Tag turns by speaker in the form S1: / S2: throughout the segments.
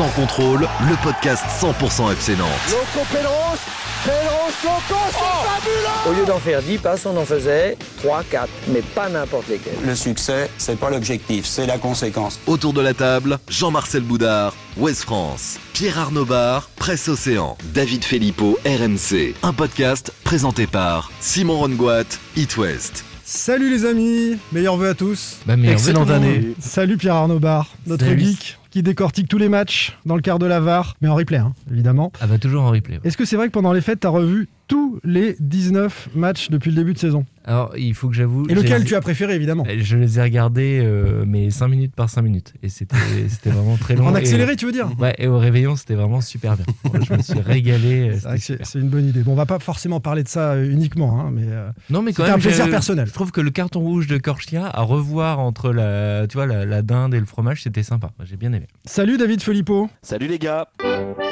S1: Sans contrôle, le podcast 100% FC Nantes.
S2: Loco Pedros, Pedros Loco, c'est fabuleux
S3: Au lieu d'en faire 10 passes, on en faisait 3, 4, mais pas n'importe lesquels.
S4: Le succès, c'est pas l'objectif, c'est la conséquence.
S1: Autour de la table, Jean-Marcel Boudard, Ouest France, Pierre Arnaud Bar, Presse Océan, David Filippo, RMC. Un podcast présenté par Simon Rongoat, It West.
S5: Salut les amis, meilleurs vœux à tous.
S6: Bah,
S5: Excellente année. Salut Pierre Arnaud Bar, notre
S6: Salut.
S5: geek qui décortique tous les matchs dans le quart de la VAR, mais en replay hein, évidemment.
S6: Ah bah toujours en replay. ouais.
S5: Est-ce que c'est vrai que pendant les fêtes, tu as revu tous les 19 matchs depuis le début de saison?
S6: Alors il faut que j'avoue.
S5: Et lequel tu as préféré évidemment
S6: Je les ai regardés euh, mais 5 minutes par 5 minutes et c'était c'était vraiment très long.
S5: En
S6: Et-
S5: accéléré, tu veux dire
S6: Ouais, et au réveillon c'était vraiment super bien. Je me suis régalé. euh,
S5: C'est une bonne idée. Bon, on va pas forcément parler de ça euh, uniquement, hein, mais euh,
S6: Non mais quand
S5: c'était
S6: même
S5: un plaisir personnel.
S6: Je trouve que le carton rouge de Korchia à revoir entre la tu vois la, la dinde et le fromage c'était sympa. J'ai bien aimé.
S5: Salut David Filippo.
S7: Salut les gars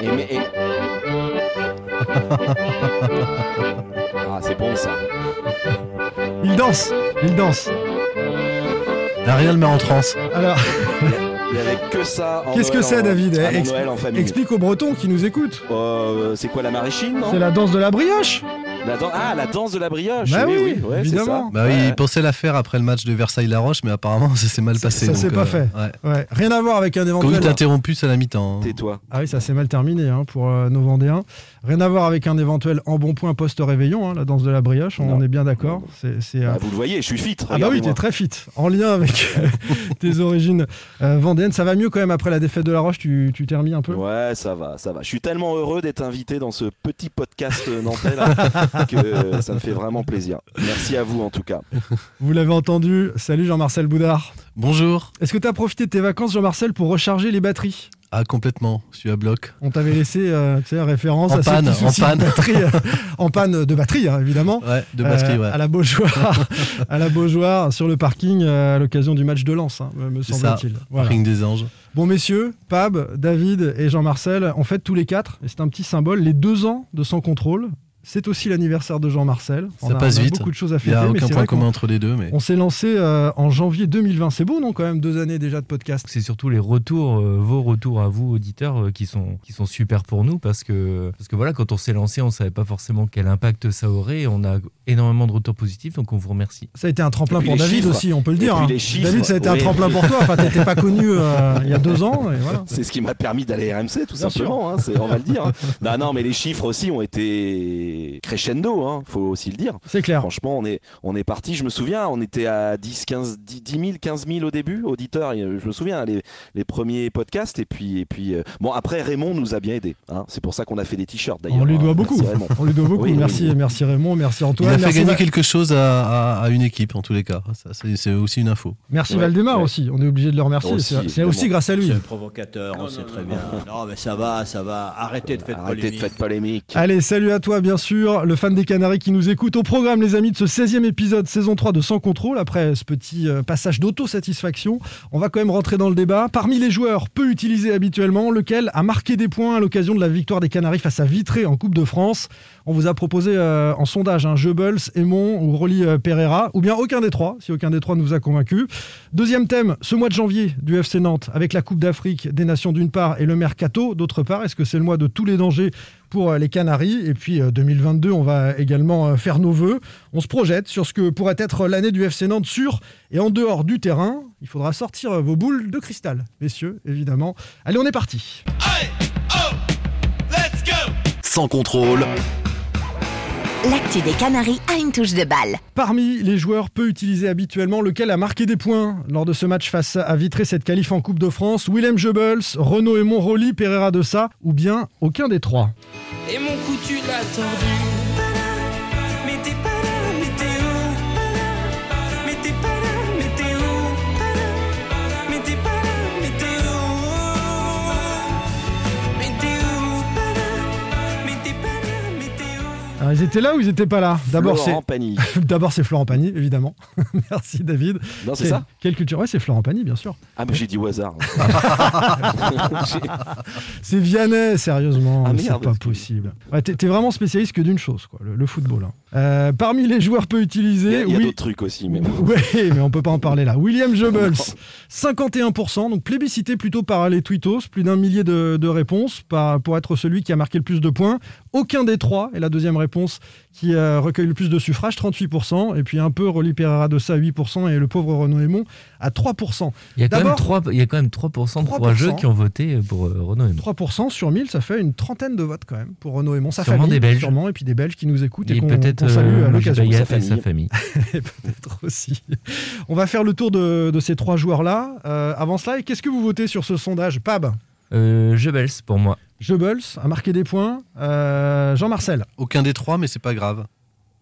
S7: Et mais- et- Ah c'est bon ça
S5: Il danse, il danse.
S8: Rien le met en transe.
S5: Alors,
S7: Il y avait que ça en
S5: qu'est-ce que c'est
S7: en-
S5: David
S7: à mon
S5: Expli-
S7: Noël en famille.
S5: Explique aux Bretons qui nous écoutent.
S7: Euh, c'est quoi la maraîchine non?
S5: C'est la danse de la brioche.
S7: La dan- Ah la danse de la brioche
S5: Bah oui,
S7: ouais, c'est
S5: évidemment.
S7: ça.
S8: Bah oui,
S7: Ouais.
S8: il pensait la faire après le match de Versailles-la-Roche, mais apparemment ça s'est mal passé.
S5: ça
S8: donc,
S5: s'est pas fait.
S8: ouais.
S5: Ouais, rien à voir avec un éventuel.
S8: Coït interrompu, c'est à la mi-temps. hein.
S7: Tais-toi.
S5: Ah oui, ça s'est mal terminé hein, pour euh, nos Vendéens. Rien à voir avec un éventuel embonpoint post-réveillon, hein, la danse de la brioche, on
S7: Non.
S5: est bien d'accord. C'est, c'est, euh,
S7: Bah, vous le voyez, je suis fit.
S5: Ah bah oui, t'es très fit. En lien avec euh, tes origines euh, vendéennes. Ça va mieux quand même après la défaite de la Roche, tu, tu t'es remis un peu?
S7: Ouais, ça va, ça va. Je suis tellement heureux d'être invité dans ce petit podcast nantais là, que ça me fait vraiment plaisir. Merci à vous en tout cas.
S5: Vous l'avez entendu. Salut Jean-Marcel Boudard.
S8: Bonjour.
S5: Est-ce que tu as profité de tes vacances, Jean-Marcel, pour recharger les batteries?
S8: Ah, complètement. Je suis à bloc.
S5: On t'avait laissé euh, tu sais, référence
S8: En
S5: à
S8: panne,
S5: qui
S8: en
S5: soucient de
S8: panne.
S5: batterie, euh, en panne de batterie, hein, évidemment.
S8: Ouais, de batterie,
S5: Euh,
S8: ouais.
S5: à la Beaujoire, à la Beaujoire, sur le parking euh, à l'occasion du match de Lens, hein, me semble-t-il. Voilà.
S8: Ring des anges.
S5: Bon messieurs, Pab, David et Jean-Marcel, en fait tous les quatre, et c'est un petit symbole, les deux ans de sans contrôle. C'est aussi l'anniversaire de Jean-Marcel. On
S8: Ça
S5: a-
S8: passe
S5: on a
S8: vite.
S5: beaucoup de choses à
S8: Il n'y
S5: fêter,
S8: a
S5: mais
S8: aucun point commun entre les deux, mais
S5: on s'est lancé euh, en janvier 2020. C'est beau non quand même deux années déjà de podcast.
S6: C'est surtout les retours, euh, vos retours à vous, auditeurs, euh, qui, sont, qui sont super pour nous parce que, parce que voilà, quand on s'est lancé, on savait pas forcément quel impact ça aurait. On a énormément de retours positifs, donc on vous remercie.
S5: Ça a été un tremplin pour David
S7: chiffres.
S5: aussi, on peut le dire. hein.
S7: les chiffres,
S5: David, ça a été un tremplin pour toi. Enfin, t'étais pas connu euh, il y a deux ans. Voilà.
S7: C'est ce qui m'a permis d'aller à RMC, tout
S5: Bien
S7: simplement. hein, on va le dire. hein. Non, non, mais les chiffres aussi ont été crescendo. Hein, faut aussi le dire.
S5: C'est clair.
S7: Franchement, on est, on est parti. Je me souviens, on était à 10, 15, 10, 10 000, 15 000 au début, auditeurs. euh, Je me souviens, les, les premiers podcasts. Et puis, et puis euh, bon, après, Raymond nous a bien aidés. hein. C'est pour ça qu'on a fait des t-shirts d'ailleurs.
S5: On lui
S7: hein.
S5: doit beaucoup.
S7: Merci, Raymond.
S5: On lui doit beaucoup.
S7: Oui,
S5: merci,
S7: oui.
S5: merci Raymond, merci
S8: il
S5: Antoine.
S8: a fait
S5: merci
S8: gagner quelque chose à, à- à une équipe, en tous les cas. Ça, c'est c'est aussi une info.
S5: Merci
S7: Ouais,
S5: Valdemar
S7: ouais.
S5: aussi. On est obligé de le remercier.
S7: Aussi,
S5: C'est- C'est aussi grâce à lui.
S9: C'est provocateur, on sait très bien. Non, mais ça va, ça va. Arrêtez de faire
S7: Arrêtez de faire polémique.
S5: Allez, salut à toi, bien sûr, le fan des Canaries qui nous écoute. Au programme, les amis, de ce 16e épisode, saison 3 de Sans Contrôle, après ce petit euh, passage d'autosatisfaction, on va quand même rentrer dans le débat. Parmi les joueurs peu utilisés habituellement, lequel a marqué des points à l'occasion de la victoire des Canaries face à Vitré en Coupe de France? On vous a proposé euh, en sondage un Aymon ou Rolly euh, Pereira, ou bien aucun des trois, si aucun des trois ne vous a convaincu. Deuxième thème, ce mois de janvier du FC Nantes, avec la Coupe d'Afrique des Nations d'une part et le Mercato d'autre part. Est-ce que c'est le mois de tous les dangers pour euh, les Canaries? Et puis euh, 2022, on va également faire nos voeux. On se projette sur ce que pourrait être l'année du FC Nantes sur et en dehors du terrain. Il faudra sortir vos boules de cristal, messieurs, évidemment. Allez, on est parti.
S1: Sans contrôle,
S10: L'actu des Canaries a une touche de balle.
S5: Parmi les joueurs peu utilisés habituellement, lequel a marqué des points lors de ce match face à Vitré, cette qualif en Coupe de France Willem Goebbels, Renaud et Montroli, Pereira de Sa, ou bien aucun des trois?
S11: Et mon cou tu l'as tordu
S5: Ah, Elles étaient là ou ils étaient pas là D'abord, c'est
S7: Florent Pagny.
S5: D'abord, c'est Florent Pagny, évidemment. Merci, David.
S7: Non, c'est ça
S5: Quelle culture Ouais, c'est Florent Pagny, bien sûr.
S7: Ah, mais j'ai dit au hasard.
S5: C'est Vianney, sérieusement.
S7: Ah,
S5: c'est pas possible. Ouais, t'es, vraiment spécialiste que d'une chose, quoi, le, le football. hein. Euh, parmi les joueurs peu utilisés,
S7: il y a
S5: oui.
S7: d'autres trucs aussi, mais.
S5: Ouais, mais on peut pas en parler là. William Goebbels, 51%, donc plébiscité plutôt par les tweetos, plus d'un millier de, de réponses par- pour être celui qui a marqué le plus de points. Aucun des trois est la deuxième réponse qui euh, recueille le plus de suffrages, 38%, et puis un peu Rolly Pereira de ça, 8%, et le pauvre Renaud Aymon à 3%.
S6: Il y a quand même
S5: D'abord-
S6: 3, il y a quand même 3% de
S5: 3%.
S6: courageux qui ont voté pour euh, Renaud Aymon.
S5: 3% sur 1000, ça fait une trentaine de votes quand même pour Renaud Aymon, sa
S6: Sûrement
S5: famille,
S6: des Belges.
S5: sûrement, et puis des Belges qui nous écoutent et,
S6: Et
S5: qu'on qu'on salue à
S6: euh,
S5: l'occasion.
S6: Jubaïef
S7: sa
S6: et sa
S7: famille.
S5: Et peut-être aussi. On va faire le tour de, de ces trois joueurs-là. Euh, avant cela, qu'est-ce que vous votez sur ce sondage Pab,
S6: Euh, Goebbels pour moi.
S5: Goebbels a marqué des points. Euh, Jean-Marcel,
S8: Aucun des trois, mais c'est pas grave.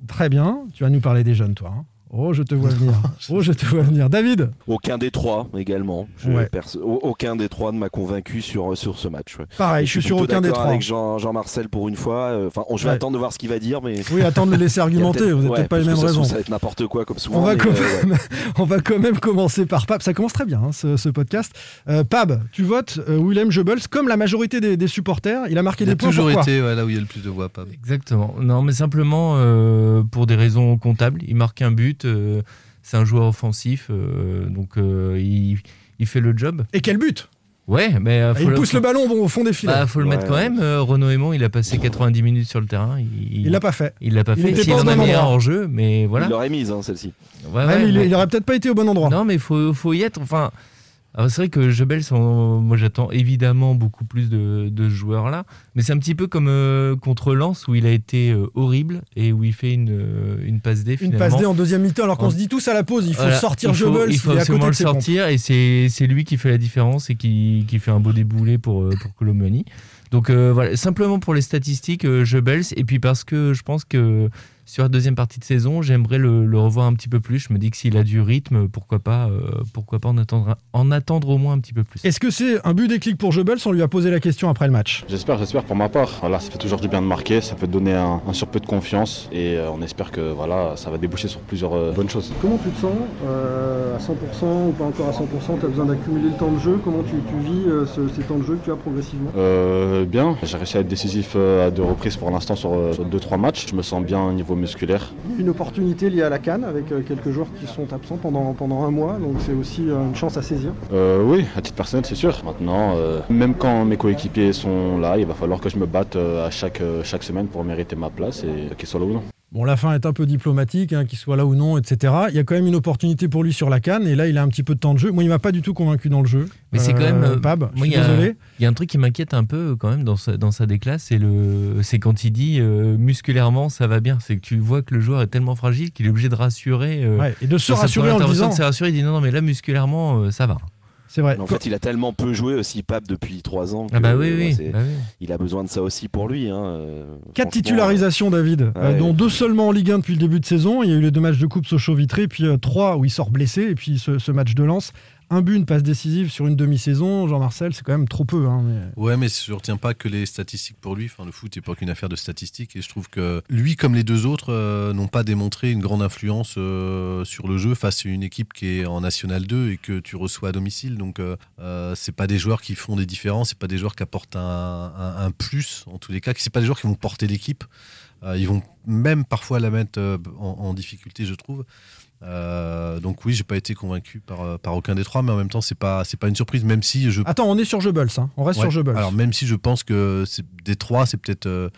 S5: très bien. Tu vas nous parler des jeunes, toi. hein. Oh, je te vois venir. Oh, je te vois venir. David,
S7: Aucun des trois également. Je-
S5: Ouais.
S7: perso- au- aucun des trois ne m'a convaincu sur, sur ce match. ouais.
S5: pareil, je suis sur aucun des trois.
S7: avec Jean- Jean-Marcel pour une fois. Euh, Enfin, on- je vais
S5: Ouais.
S7: attendre de voir ce qu'il va dire, mais.
S5: Oui, attends de le laisser argumenter. Vous n'avez
S7: ouais,
S5: peut-être pas les mêmes raisons.
S7: Ça va être n'importe quoi comme souvent.
S5: On va,
S7: mais, euh,
S5: on va quand même commencer par Pab. Ça commence très bien, hein, ce, ce podcast. Euh, Pab, tu votes euh, Willem Goebbels comme la majorité des, des supporters. Il a marqué
S8: Il a
S5: des points.
S8: toujours
S5: Pourquoi
S8: été ouais, là où il y a le plus de voix. Pas.
S6: Exactement. Non, mais simplement euh, pour des raisons comptables. Il marque un but. Euh, c'est un joueur offensif, euh, donc euh, il, il fait le job.
S5: Et quel but
S6: Ouais, mais euh,
S5: Ah, Il
S6: le-
S5: pousse le ballon bon, au fond des filets.
S6: Bah, faut le mettre quand même. Euh, Renaud Aymon, il a passé 90 minutes sur le terrain. Il
S5: il l'a pas fait.
S6: Il l'a pas
S5: Il
S6: fait.
S5: était pas au
S6: en a
S5: bon
S6: mis un
S5: endroit.
S6: en jeu, mais voilà.
S7: Il l'aurait mise, hein, celle-ci.
S6: Ouais,
S5: Ouais,
S6: ouais,
S5: mais il,
S6: mais-
S5: il aurait peut-être pas été au bon endroit.
S6: Non, mais il faut, faut y être. Enfin, alors c'est vrai que Jebel, moi j'attends évidemment beaucoup plus de, de ce joueur-là. Mais c'est un petit peu comme euh, contre Lens où il a été euh, horrible et où il fait une, euh, une passe D.
S5: Une
S6: finalement.
S5: passe D en deuxième mi-temps, alors qu'on
S6: En-
S5: se dit tous à la pause, il faut
S6: Voilà,
S5: sortir
S6: il faut-
S5: Goebbels,
S6: Il faut
S5: à côté
S6: le
S5: de pompes.
S6: sortir et c'est lui qui fait la différence et qui, qui fait un beau déboulé pour, euh, pour Colomani. Donc voilà, simplement pour les statistiques, Goebbels, et puis parce que je pense que sur la deuxième partie de saison, j'aimerais le, le revoir un petit peu plus. Je me dis que s'il a du rythme, pourquoi pas, euh, pourquoi pas en attendre, en attendre au moins un petit peu plus.
S5: Est-ce que c'est un but déclic pour Goebbels On lui a posé la question après le match?
S12: J'espère, j'espère pour ma part. Voilà, ça fait toujours du bien de marquer, ça peut donner un, un surplus de confiance et euh, on espère que voilà, ça va déboucher sur plusieurs euh, bonnes choses.
S13: Comment tu te sens euh, À 100% ou pas encore à 100% Tu as besoin d'accumuler le temps de jeu. Comment tu, tu vis euh, ce- ces temps de jeu que tu as progressivement?
S12: Euh, bien, j'ai réussi à être décisif euh, à deux reprises pour l'instant sur 2-3 matchs. Je me sens bien au niveau musculaire.
S13: Une opportunité liée à la Cannes avec euh, quelques joueurs qui sont absents pendant, pendant un mois, donc c'est aussi euh, une chance à saisir.
S12: Euh, oui, à titre personnel, c'est sûr. Maintenant, euh, même quand mes coéquipiers sont là, il va falloir que je me batte euh, à chaque, chaque semaine pour mériter ma place et qu'ils soient là ou non.
S5: Bon, la fin est un peu diplomatique, hein, qu'il soit là ou non, etc. Il y a quand même une opportunité pour lui sur la canne, et là, il a un petit peu de temps de jeu. Moi, il m'a pas du tout convaincu dans le jeu.
S6: Mais c'est quand
S5: Euh,
S6: même. euh,
S5: Pab, je suis
S6: il y a-
S5: désolé.
S6: Il y a un truc qui m'inquiète un peu euh, quand même dans sa, dans sa déclasse, c'est le, c'est quand il dit euh, musculairement ça va bien. C'est que tu vois que le joueur est tellement fragile qu'il est obligé de rassurer. euh,
S5: Ouais, et de se rassurer en disant.
S6: de se rassurer, il dit non, non, mais là musculairement euh, ça va.
S5: C'est vrai.
S7: Mais En fait, il a tellement peu joué aussi, Pape, depuis 3 ans.
S6: Ah bah oui,
S7: euh,
S6: bah oui.
S7: Il a besoin de ça aussi pour lui. Hein, euh,
S5: Quatre titularisations, David, euh,
S7: Ouais.
S5: dont deux seulement en Ligue 1 depuis le début de saison. Il y a eu les deux matchs de Coupe Sochaux-Vitré, puis euh, trois où il sort blessé, et puis ce, ce match de Lens. Un but, une passe décisive sur une demi-saison. Jean-Marcel, c'est quand même trop peu. hein, mais-
S8: Ouais, mais je retiens pas que les statistiques pour lui. Le foot n'est pas qu'une affaire de statistiques. Et je trouve que lui, comme les deux autres, euh, n'ont pas démontré une grande influence euh, sur le jeu face à une équipe qui est en National 2 et que tu reçois à domicile. Donc, euh, euh, c'est pas des joueurs qui font des différences. C'est pas des joueurs qui apportent un, plus, en tous les cas. C'est pas des joueurs qui vont porter l'équipe. Ils vont même parfois la mettre en difficulté, je trouve. Euh, donc oui, j'ai pas été convaincu par, euh, par aucun des trois, mais en même temps, c'est pas c'est pas une surprise, même si je
S5: Attends, on est sur Goebbels. hein. On reste
S8: Ouais.
S5: sur Goebbels.
S8: Alors même si je pense que des trois, c'est peut-être euh,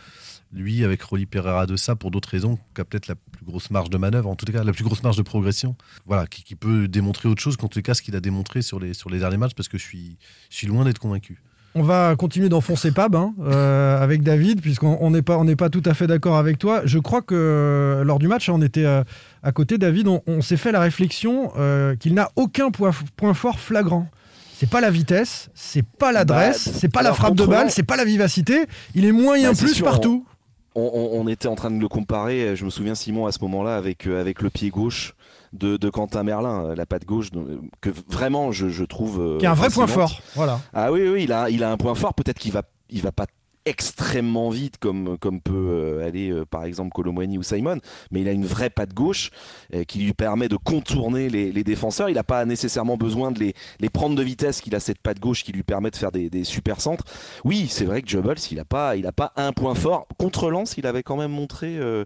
S8: lui avec Rolly Pereira de ça pour d'autres raisons qui a peut-être la plus grosse marge de manœuvre, en tout cas la plus grosse marge de progression. Voilà, qui, qui peut démontrer autre chose qu'en tout cas ce qu'il a démontré sur les sur les derniers matchs, parce que je suis je suis loin d'être convaincu.
S5: On va continuer d'enfoncer Pab hein, euh, avec David, puisqu'on on n'est pas, on pas tout à fait d'accord avec toi. Je crois que euh, lors du match, on était euh, à côté, David, on, on s'est fait la réflexion euh, qu'il n'a aucun point, point fort flagrant. C'est pas la vitesse, c'est pas l'adresse,
S7: Bah,
S5: c'est pas la frappe de balle, c'est pas la vivacité. Il est moyen
S7: Bah,
S5: plus
S7: sûr,
S5: partout.
S7: On, on- on était en train de le comparer, je me souviens Simon à ce moment-là, avec, euh, avec le pied gauche de, de Quentin Merlin, euh, la patte gauche, euh, que vraiment je, je trouve. euh,
S5: Qui a un vrai point fort. Voilà.
S7: Ah oui, oui, il a, il a un point fort, peut-être qu'il va, il va pas extrêmement vite comme, comme peut euh, aller euh, par exemple Colomwani ou Simon, mais il a une vraie patte gauche euh, qui lui permet de contourner les, les défenseurs. Il n'a pas nécessairement besoin de les, les prendre de vitesse, qu'il a cette patte gauche qui lui permet de faire des, des super centres. Oui, c'est vrai que Jubbles, il n'a pas, il a pas un point fort. Contre Lens, il avait quand même montré, euh,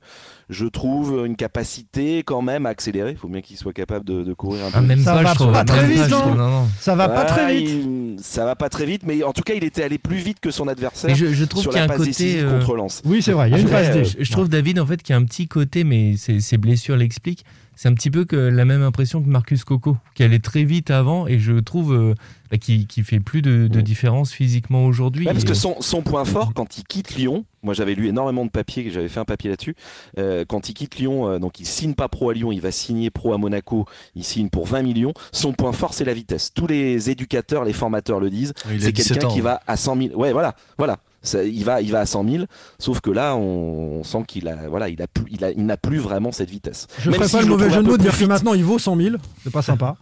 S7: je trouve, une capacité quand même à accélérer. Il faut bien qu'il soit capable de, de courir un peu.
S6: Ah, même
S5: Ça
S6: pas,
S5: va
S6: je trouve.
S5: pas très vite, hein.
S6: Non, non.
S5: Ça va pas très vite.
S7: il- ça va pas très vite, mais en tout cas, il était allé plus vite que son adversaire
S6: Mais je, je trouve qu'il y a un côté. euh,
S7: contre Lens.
S5: Oui, c'est vrai, il y a une phase D.
S6: Je, je trouve David en fait qu'il y a un petit côté, mais ses, ses blessures l'expliquent. C'est un petit peu que la même impression que Marcus Coco, qui allait très vite avant et je trouve euh, bah, qui, qui fait plus de, de différence physiquement aujourd'hui.
S7: Ouais, parce
S6: Et-
S7: que son, son point fort, quand il quitte Lyon, moi j'avais lu énormément de papiers, j'avais fait un papier là-dessus, euh, quand il quitte Lyon, euh, donc il signe pas pro à Lyon, il va signer pro à Monaco, il signe pour 20 millions, son point fort c'est la vitesse. Tous les éducateurs, les formateurs le disent, c'est
S8: 17
S7: quelqu'un qui va à 100 000. Ouais, voilà, voilà. Ça, il, va, il va à 100 000, sauf que là, on, on sent qu'il a, voilà, il a plus, il a, il n'a plus vraiment cette vitesse.
S5: Je
S7: Même
S5: ferai
S7: si
S5: pas le mauvais jeu de mots de dire que maintenant il vaut 100 000. C'est pas sympa.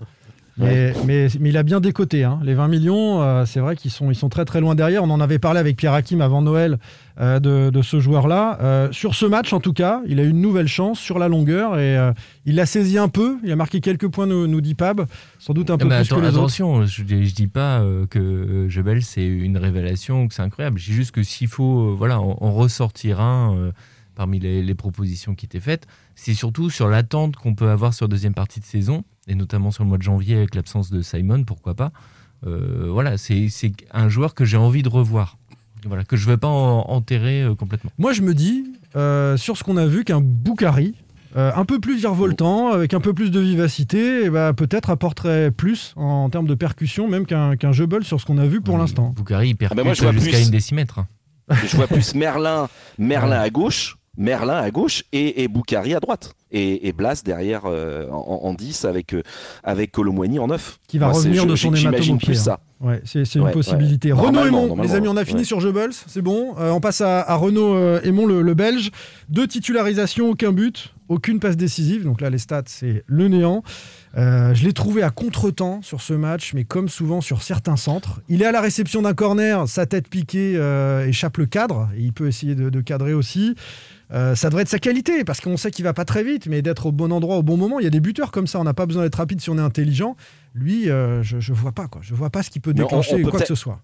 S5: Mais, mais, mais il a bien décoté. Hein. Les 20 millions, euh, c'est vrai qu'ils sont, ils sont très très loin derrière. On en avait parlé avec Pierre Hakim avant Noël euh, de, de ce joueur-là. Euh, sur ce match, en tout cas, il a eu une nouvelle chance sur la longueur et il l'a saisi un peu. Il a marqué quelques points, nous, nous dit Pab. Sans doute un peu
S6: Eh ben,
S5: plus
S6: atten-
S5: que les autres.
S6: attention, je, je dis pas que Jebel c'est une révélation, que c'est incroyable. Je dis juste que s'il faut voilà, en, en ressortir un parmi les, les propositions qui étaient faites, c'est surtout sur l'attente qu'on peut avoir sur la deuxième partie de saison, et notamment sur le mois de janvier avec l'absence de Simon, pourquoi pas. Euh, voilà, c'est c'est un joueur que j'ai envie de revoir. Voilà, que je ne vais pas en- enterrer euh, complètement.
S5: Moi, je me dis, euh, sur ce qu'on a vu, qu'un Boukari, euh, un peu plus virevoltant, avec un peu plus de vivacité, ben, peut-être apporterait plus en, termes de percussion, même qu'un qu'un Jebel sur ce qu'on a vu pour l'instant.
S6: Boukari, il
S7: Ah ben moi, je
S6: percute
S7: vois
S6: jusqu'à
S7: plus-
S6: une décimètre.
S7: Je vois plus Merlin, Merlin à gauche, Merlin à gauche et, et Boukari à droite. Et, et Blas derrière euh, en, en 10 avec, euh, avec Colomwani en 9.
S5: Qui va
S7: Moi,
S5: revenir de son
S7: J'imagine plus ça.
S5: Ouais, c'est une
S7: Ouais,
S5: possibilité.
S7: ouais.
S5: Renaud Aymon, les amis, on a fini sur Jebels, c'est bon. Euh, on passe à, à Renaud Aymon, le, le Belge. Deux titularisations, aucun but, aucune passe décisive. Donc là, les stats, c'est le néant. Euh, je l'ai trouvé à contre-temps sur ce match, mais comme souvent sur certains centres. Il est à la réception d'un corner, sa tête piquée échappe le cadre, et il peut essayer de, de cadrer aussi. Euh, ça devrait être sa qualité, parce qu'on sait qu'il va pas très vite, mais d'être au bon endroit au bon moment. Il y a des buteurs comme ça, on n'a pas besoin d'être rapide si on est intelligent. Lui, euh, je, je vois pas quoi. Je vois pas ce qui peut
S7: on-
S5: déclencher
S7: on peut
S5: quoi que
S7: peut-être-
S5: ce soit.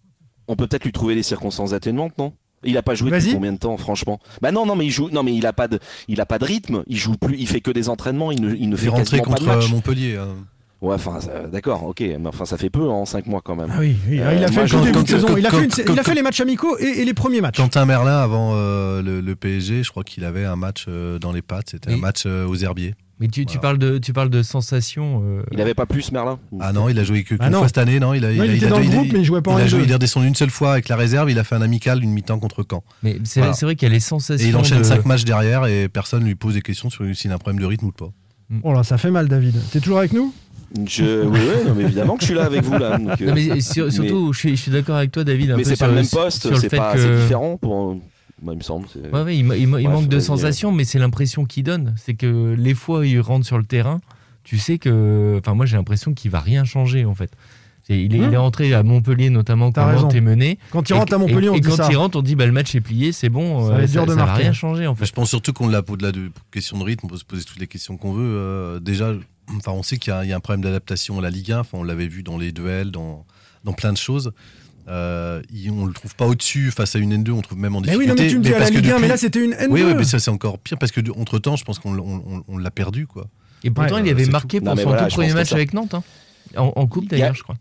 S7: On peut peut-être lui trouver des circonstances atténuantes, non? Il a pas joué depuis combien de temps, franchement? Bah non, non, mais il joue. Non, mais il a pas de, il a pas de rythme. Il joue plus. Il fait que des entraînements. Il ne, il ne
S8: Il est
S7: fait
S8: rentré
S7: pas de
S8: contre
S7: match.
S8: euh, Montpellier. hein.
S7: Ouais, enfin, ça- d'accord, ok, mais enfin, ça fait peu en 5 mois quand même.
S5: Ah oui, oui.
S7: Euh,
S5: il a fait
S7: moi,
S5: le début de saison. Il a
S8: quand-
S5: fait, une-
S8: quand-
S5: il a fait les matchs amicaux et, et les premiers matchs.
S8: Quentin Merlin, avant euh, le, le PSG, je crois qu'il avait un match euh, dans les pattes. C'était un match euh, aux herbiers.
S6: Mais tu, parles de, tu parles de sensation. euh,
S7: Il avait pas plus Merlin?
S8: Ah non, il a joué que- qu'une
S5: Ah
S8: fois cette année. Non, il a,
S5: il était
S8: a-
S5: dans le
S8: il a-
S5: groupe, mais il jouait pas en
S8: il a
S5: Ligue
S8: joué-
S5: deux.
S8: Il est redescendu une seule fois avec la réserve. Il a fait un amical, une mi-temps contre Caen.
S6: Mais c'est
S8: Voilà.
S6: vrai qu'il y a les sensations.
S8: Et il enchaîne
S6: de-
S8: 5 matchs derrière et personne lui pose des questions sur s'il a un problème de rythme ou pas.
S5: Oh là, ça fait mal, David. T'es toujours avec nous?
S7: Je, oui, oui, non, mais évidemment que je suis là avec vous là. donc, euh,
S6: Non, mais sur- surtout, je suis, je suis d'accord avec toi, David. un
S7: mais c'est pas
S6: sur-
S7: le même
S6: sur
S7: poste,
S6: le
S7: c'est
S6: fait
S7: pas,
S6: que-
S7: c'est différent pour. Moi, il me semble. c'est-
S6: Ouais, ouais, il, ma- il ma- il
S7: Bref,
S6: manque de sensations, mais c'est l'impression qu'il donne. C'est que les fois où il rentre sur le terrain, tu sais que. Enfin, moi, j'ai l'impression qu'il va rien changer, en fait. Il est, il est rentré à Montpellier, notamment, quand. Nantes est mené.
S5: Quand il
S6: Et-
S5: rentre à Montpellier,
S6: et,
S5: on
S6: et
S5: dit
S6: quand
S5: ça.
S6: il rentre, on dit bah, le match est plié, c'est bon,
S5: Ça va
S6: euh,
S5: être dur de
S6: ça va rien changer, en fait.
S8: je pense surtout qu'on l'a au-delà de questions de rythme, on peut se poser toutes les questions qu'on veut. euh, déjà, enfin, on sait qu'il y, a- il y a un problème d'adaptation à la Ligue 1. Enfin, on l'avait vu dans les duels, dans, dans plein de choses. Euh, on le trouve pas au-dessus face à une N2, on le trouve même en
S5: Mais
S8: difficulté.
S5: oui, non, mais tu me dis à la Ligue 1, mais là, c'était une N2.
S8: Oui, oui, mais ça c'est encore pire parce que entre temps, je pense qu'on l'a perdu, quoi.
S6: Et pourtant,
S8: Ouais,
S6: il avait marqué
S8: tout.
S6: pour
S7: Non, mais
S6: son
S7: voilà,
S6: tout premier match
S7: ça-
S6: avec Nantes. hein. En, en coupe, d'ailleurs, je crois.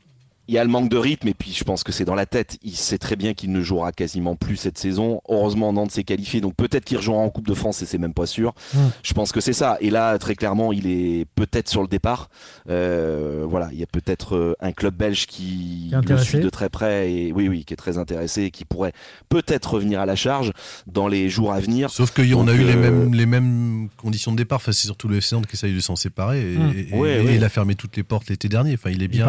S7: Il y a le manque de rythme et puis je pense que c'est dans la tête. Il sait très bien qu'il ne jouera quasiment plus cette saison. Heureusement, Nantes s'est qualifié, donc peut-être qu'il rejouera en Coupe de France et c'est même pas sûr.
S5: Mm.
S7: Je pense que c'est ça. Et là, très clairement, il est peut-être sur le départ. Euh, voilà, il y a peut-être euh, un club belge qui, le suit de très près et oui, oui, qui est très intéressé et qui pourrait peut-être revenir à la charge dans les jours à venir.
S8: Sauf qu'on a eu les,
S7: euh,
S8: mêmes, les mêmes conditions de départ. Enfin, c'est surtout le FC Nantes qui essaye de s'en séparer et,
S5: Mm.
S8: et-
S7: Ouais,
S8: et
S7: ouais.
S8: il a fermé toutes les portes l'été dernier. Enfin, il est bien.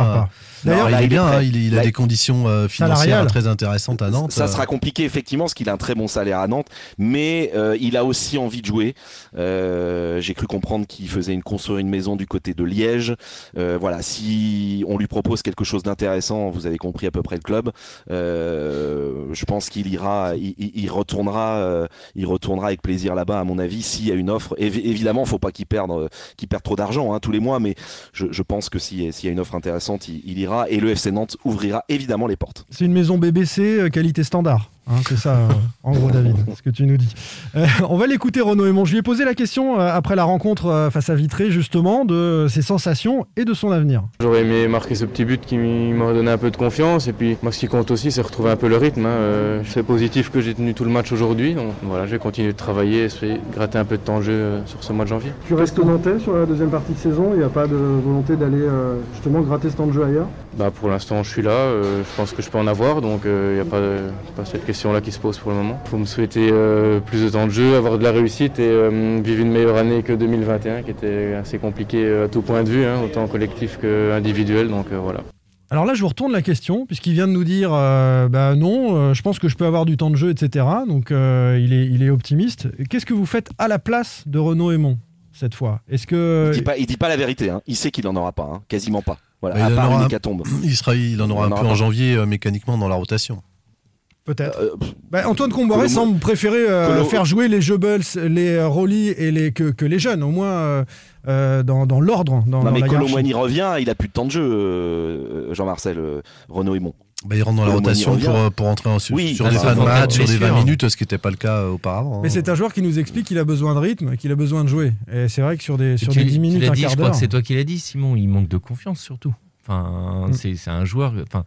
S8: Il bien. hein, il, il a des conditions euh, financières très intéressantes à Nantes.
S7: Ça
S8: euh.
S7: sera compliqué effectivement parce qu'il a un très bon salaire à Nantes, mais euh, il a aussi envie de jouer. Euh, J'ai cru comprendre qu'il faisait une construire une maison du côté de Liège. Voilà, si on lui propose quelque chose d'intéressant, vous avez compris à peu près le club. je pense qu'il ira, il, il- il retournera, il retournera avec plaisir là-bas à mon avis s'il y a une offre. Évi- évidemment, faut pas qu'il perde, qu'il perde trop d'argent hein, tous les mois, mais je, je pense que si- s'il y a une offre intéressante, il, il ira et le FC Nantes ouvrira évidemment les portes.
S5: C'est une maison BBC euh, qualité standard. Hein, c'est ça, euh, en gros, David, ce que tu nous dis. Euh, on va l'écouter, Renaud Aymon. Je lui ai posé la question euh, après la rencontre euh, face à Vitré, justement, de ses sensations et de son avenir.
S14: J'aurais aimé marquer ce petit but qui m'aurait donné un peu de confiance. Et puis, moi, ce qui compte aussi, c'est retrouver un peu le rythme. hein. Euh, C'est positif que j'ai tenu tout le match aujourd'hui. Donc voilà, je vais continuer de travailler, essayer de gratter un peu de temps de jeu euh, sur ce mois de janvier.
S13: Tu restes nantais sur la deuxième partie de saison, il n'y a pas de volonté d'aller euh, justement gratter ce temps de jeu ailleurs?
S14: Bah, pour l'instant, je suis là. euh, je pense que je peux en avoir. Donc il n'y a pas, pas cette question-là qui se pose pour le moment. Il faut me souhaiter euh, plus de temps de jeu, avoir de la réussite et euh, vivre une meilleure année que 2021, qui était assez compliquée euh, à tout point de vue, hein, autant collectif qu'individuel. Donc euh, voilà.
S5: Alors là, je vous retourne la question, puisqu'il vient de nous dire euh, bah non, euh, je pense que je peux avoir du temps de jeu, etc. Donc euh, il, est, il est optimiste. Qu'est-ce que vous faites à la place de Renaud Aymon cette fois? Est-ce que.
S7: Il dit pas, il dit pas la vérité. hein. Il sait qu'il en aura pas, hein. quasiment pas. Voilà,
S8: Bah,
S7: à
S8: il en
S7: part
S8: aura
S7: une
S8: un-
S7: hécatombe.
S8: Il, sera, il en aura
S7: Il en
S8: un
S7: aura
S8: peu en
S7: pas.
S8: janvier euh, mécaniquement dans la rotation.
S5: Peut-être.
S7: Euh,
S5: Bah, Antoine Comboiré semble préférer euh, faire jouer les Jebels, les euh, Rolly et les, que, que les jeunes, au moins euh, dans, dans l'ordre. Dans,
S7: Non,
S5: dans
S7: mais. Colomboigny revient, il a plus de temps de jeu, euh, Jean-Marcel, euh, Renaud Aymon.
S8: Bah, il rentre dans la rotation pour, pour entrer en, sur,
S7: Oui,
S8: sur des
S7: ça
S8: fins de
S7: va.
S8: match, sur des 20
S6: Blessure.
S8: minutes, ce qui n'était pas le cas auparavant.
S5: Mais
S8: hein.
S5: c'est un joueur qui nous explique qu'il a besoin de rythme, qu'il a besoin de jouer. Et c'est vrai que sur des, sur
S6: tu,
S5: des 10
S6: tu
S5: minutes, un
S6: dit,
S5: quart
S6: je crois
S5: d'heure.
S6: que c'est toi qui l'as dit, Simon. Il manque de confiance surtout. Enfin,
S5: Mm.
S6: c'est c'est un joueur. Enfin,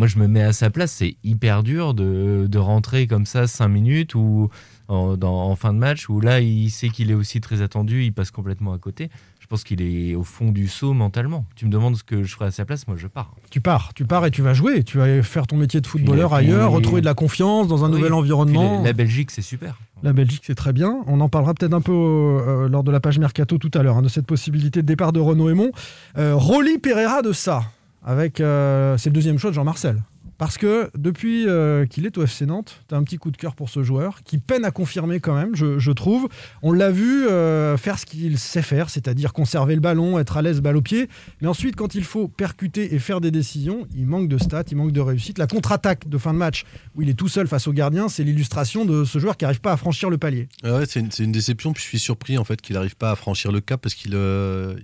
S6: moi, je me mets à sa place. C'est hyper dur de, de rentrer comme ça 5 minutes ou en, dans- en fin de match où là, il sait qu'il est aussi très attendu. Il passe complètement à côté. Je pense qu'il est au fond du saut mentalement. Tu me demandes ce que je ferai à sa place, moi, je pars.
S5: Tu pars, tu pars et tu vas jouer. Tu vas faire ton métier de footballeur ailleurs, retrouver de la confiance dans un
S6: Oui.
S5: nouvel environnement.
S6: la, la Belgique, c'est super.
S5: La Belgique, c'est très bien. On en parlera peut-être un peu euh, lors de la page Mercato tout à l'heure, hein, de cette possibilité de départ de Renaud Aymon. Euh, Rolly Pereira de ça, avec euh, c'est le deuxième choix de Jean-Marcel. Parce que depuis euh, qu'il est au FC Nantes, tu as un petit coup de cœur pour ce joueur qui peine à confirmer quand même, je, trouve. On l'a vu euh, faire ce qu'il sait faire, c'est-à-dire conserver le ballon, être à l'aise balle au pied. Mais ensuite, quand il faut percuter et faire des décisions, il manque de stats, il manque de réussite. La contre-attaque de fin de match, où il est tout seul face au gardien, c'est l'illustration de ce joueur qui n'arrive pas à franchir le palier.
S8: Ah Ouais, c'est une, une déception. Puis je suis surpris en fait qu'il n'arrive pas à franchir le cap parce qu'il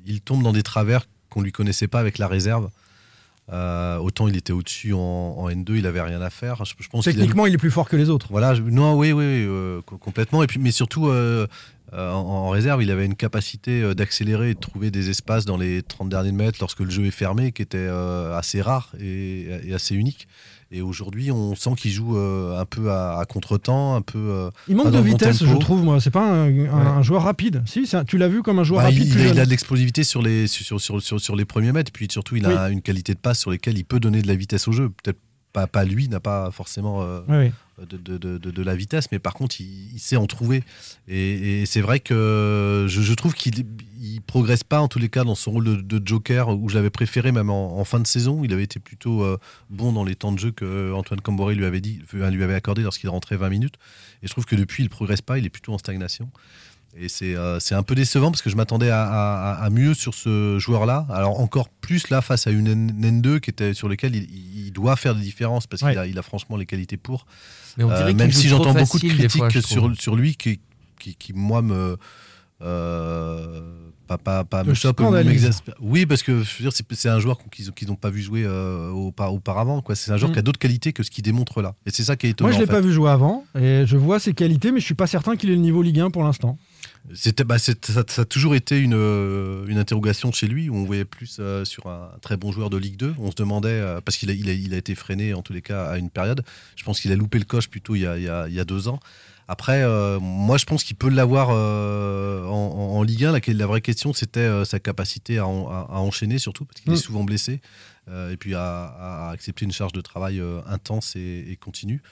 S8: il tombe dans des travers qu'on lui connaissait pas avec la réserve. Euh, autant il était au-dessus en, en N2, il avait rien à faire. Je, je pense qu'il a-
S5: Techniquement, il est plus fort que les autres.
S8: Voilà, je- non, oui, oui, euh, co- complètement. Et puis, mais surtout, euh, en, en réserve, il avait une capacité d'accélérer et de trouver des espaces dans les 30 derniers mètres lorsque le jeu est fermé, qui était assez rare et, et assez unique. Et aujourd'hui, on sent qu'il joue euh, un peu à, à contre-temps, un peu. euh,
S5: Il manque de
S8: bon
S5: vitesse, je trouve, moi. C'est pas un, un- un joueur rapide. Si, un- tu l'as vu comme un joueur
S8: Bah,
S5: rapide.
S8: il, a-
S5: jeune.
S8: il a de l'explosivité sur les, sur, sur, sur, sur les premiers mètres, puis surtout, il a une qualité de passe sur lesquelles il peut donner de la vitesse au jeu. Peut-être pas, pas lui, n'a pas forcément euh,
S5: Oui,
S8: de, de- de- de- de la vitesse, mais par contre, il, il sait en trouver. Et, et c'est vrai que je, je trouve qu'il il progresse pas, en tous les cas, dans son rôle de, joker, où je l'avais préféré même en, en fin de saison. Il avait été plutôt euh, bon dans les temps de jeu que Antoine Camboré lui avait, dit, lui avait accordé lorsqu'il rentrait 20 minutes. Et je trouve que depuis, il progresse pas, il est plutôt en stagnation. Et c'est euh, c'est un peu décevant parce que je m'attendais à, à- à mieux sur ce joueur-là. Alors encore plus là face à une N- N2 qui était sur lequel il, il doit faire des différences parce
S6: Ouais.
S8: qu'il a, il a franchement les qualités pour.
S6: Mais on dirait qu'il
S8: même si j'entends beaucoup de critiques
S6: fois,
S8: sur, lui qui, qui, qui, moi me euh, pas, pas, pas me m'exaspère. Oui, parce que c'est un joueur qu'ils qu'ils n'ont pas vu jouer euh, aupa- auparavant. quoi. C'est un joueur
S5: Mm.
S8: qui a d'autres qualités que ce qu'il démontre là. Et c'est ça qui est étonnant.
S5: Moi, je l'ai
S8: en fait.
S5: pas vu jouer avant. Et je vois ses qualités, mais je suis pas certain qu'il ait le niveau Ligue 1 pour l'instant.
S8: C'était, bah, ça, ça a toujours été une, euh, une interrogation chez lui, où on voyait plus euh, sur un très bon joueur de Ligue 2. On se demandait, euh, parce qu'il a, il a, il a été freiné en tous les cas à une période, je pense qu'il a loupé le coche plutôt il y a, il y a- il y a deux ans. Après, euh, moi je pense qu'il peut l'avoir en, Ligue 1. La, la vraie question, c'était sa capacité à, en- à- à enchaîner, surtout, parce qu'il
S5: Mm.
S8: est souvent blessé, et puis à, à accepter une charge de travail intense et, et continue.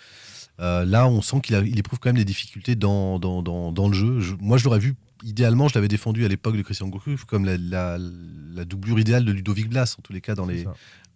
S8: Euh, là, on sent qu'il il éprouve quand même des difficultés dans, dans, dans, dans le jeu. Je- moi, je l'aurais vu idéalement, je l'avais défendu à l'époque de Christian Gourcuff comme la, la- la doublure idéale de Ludovic Blas, en tous les cas, dans les,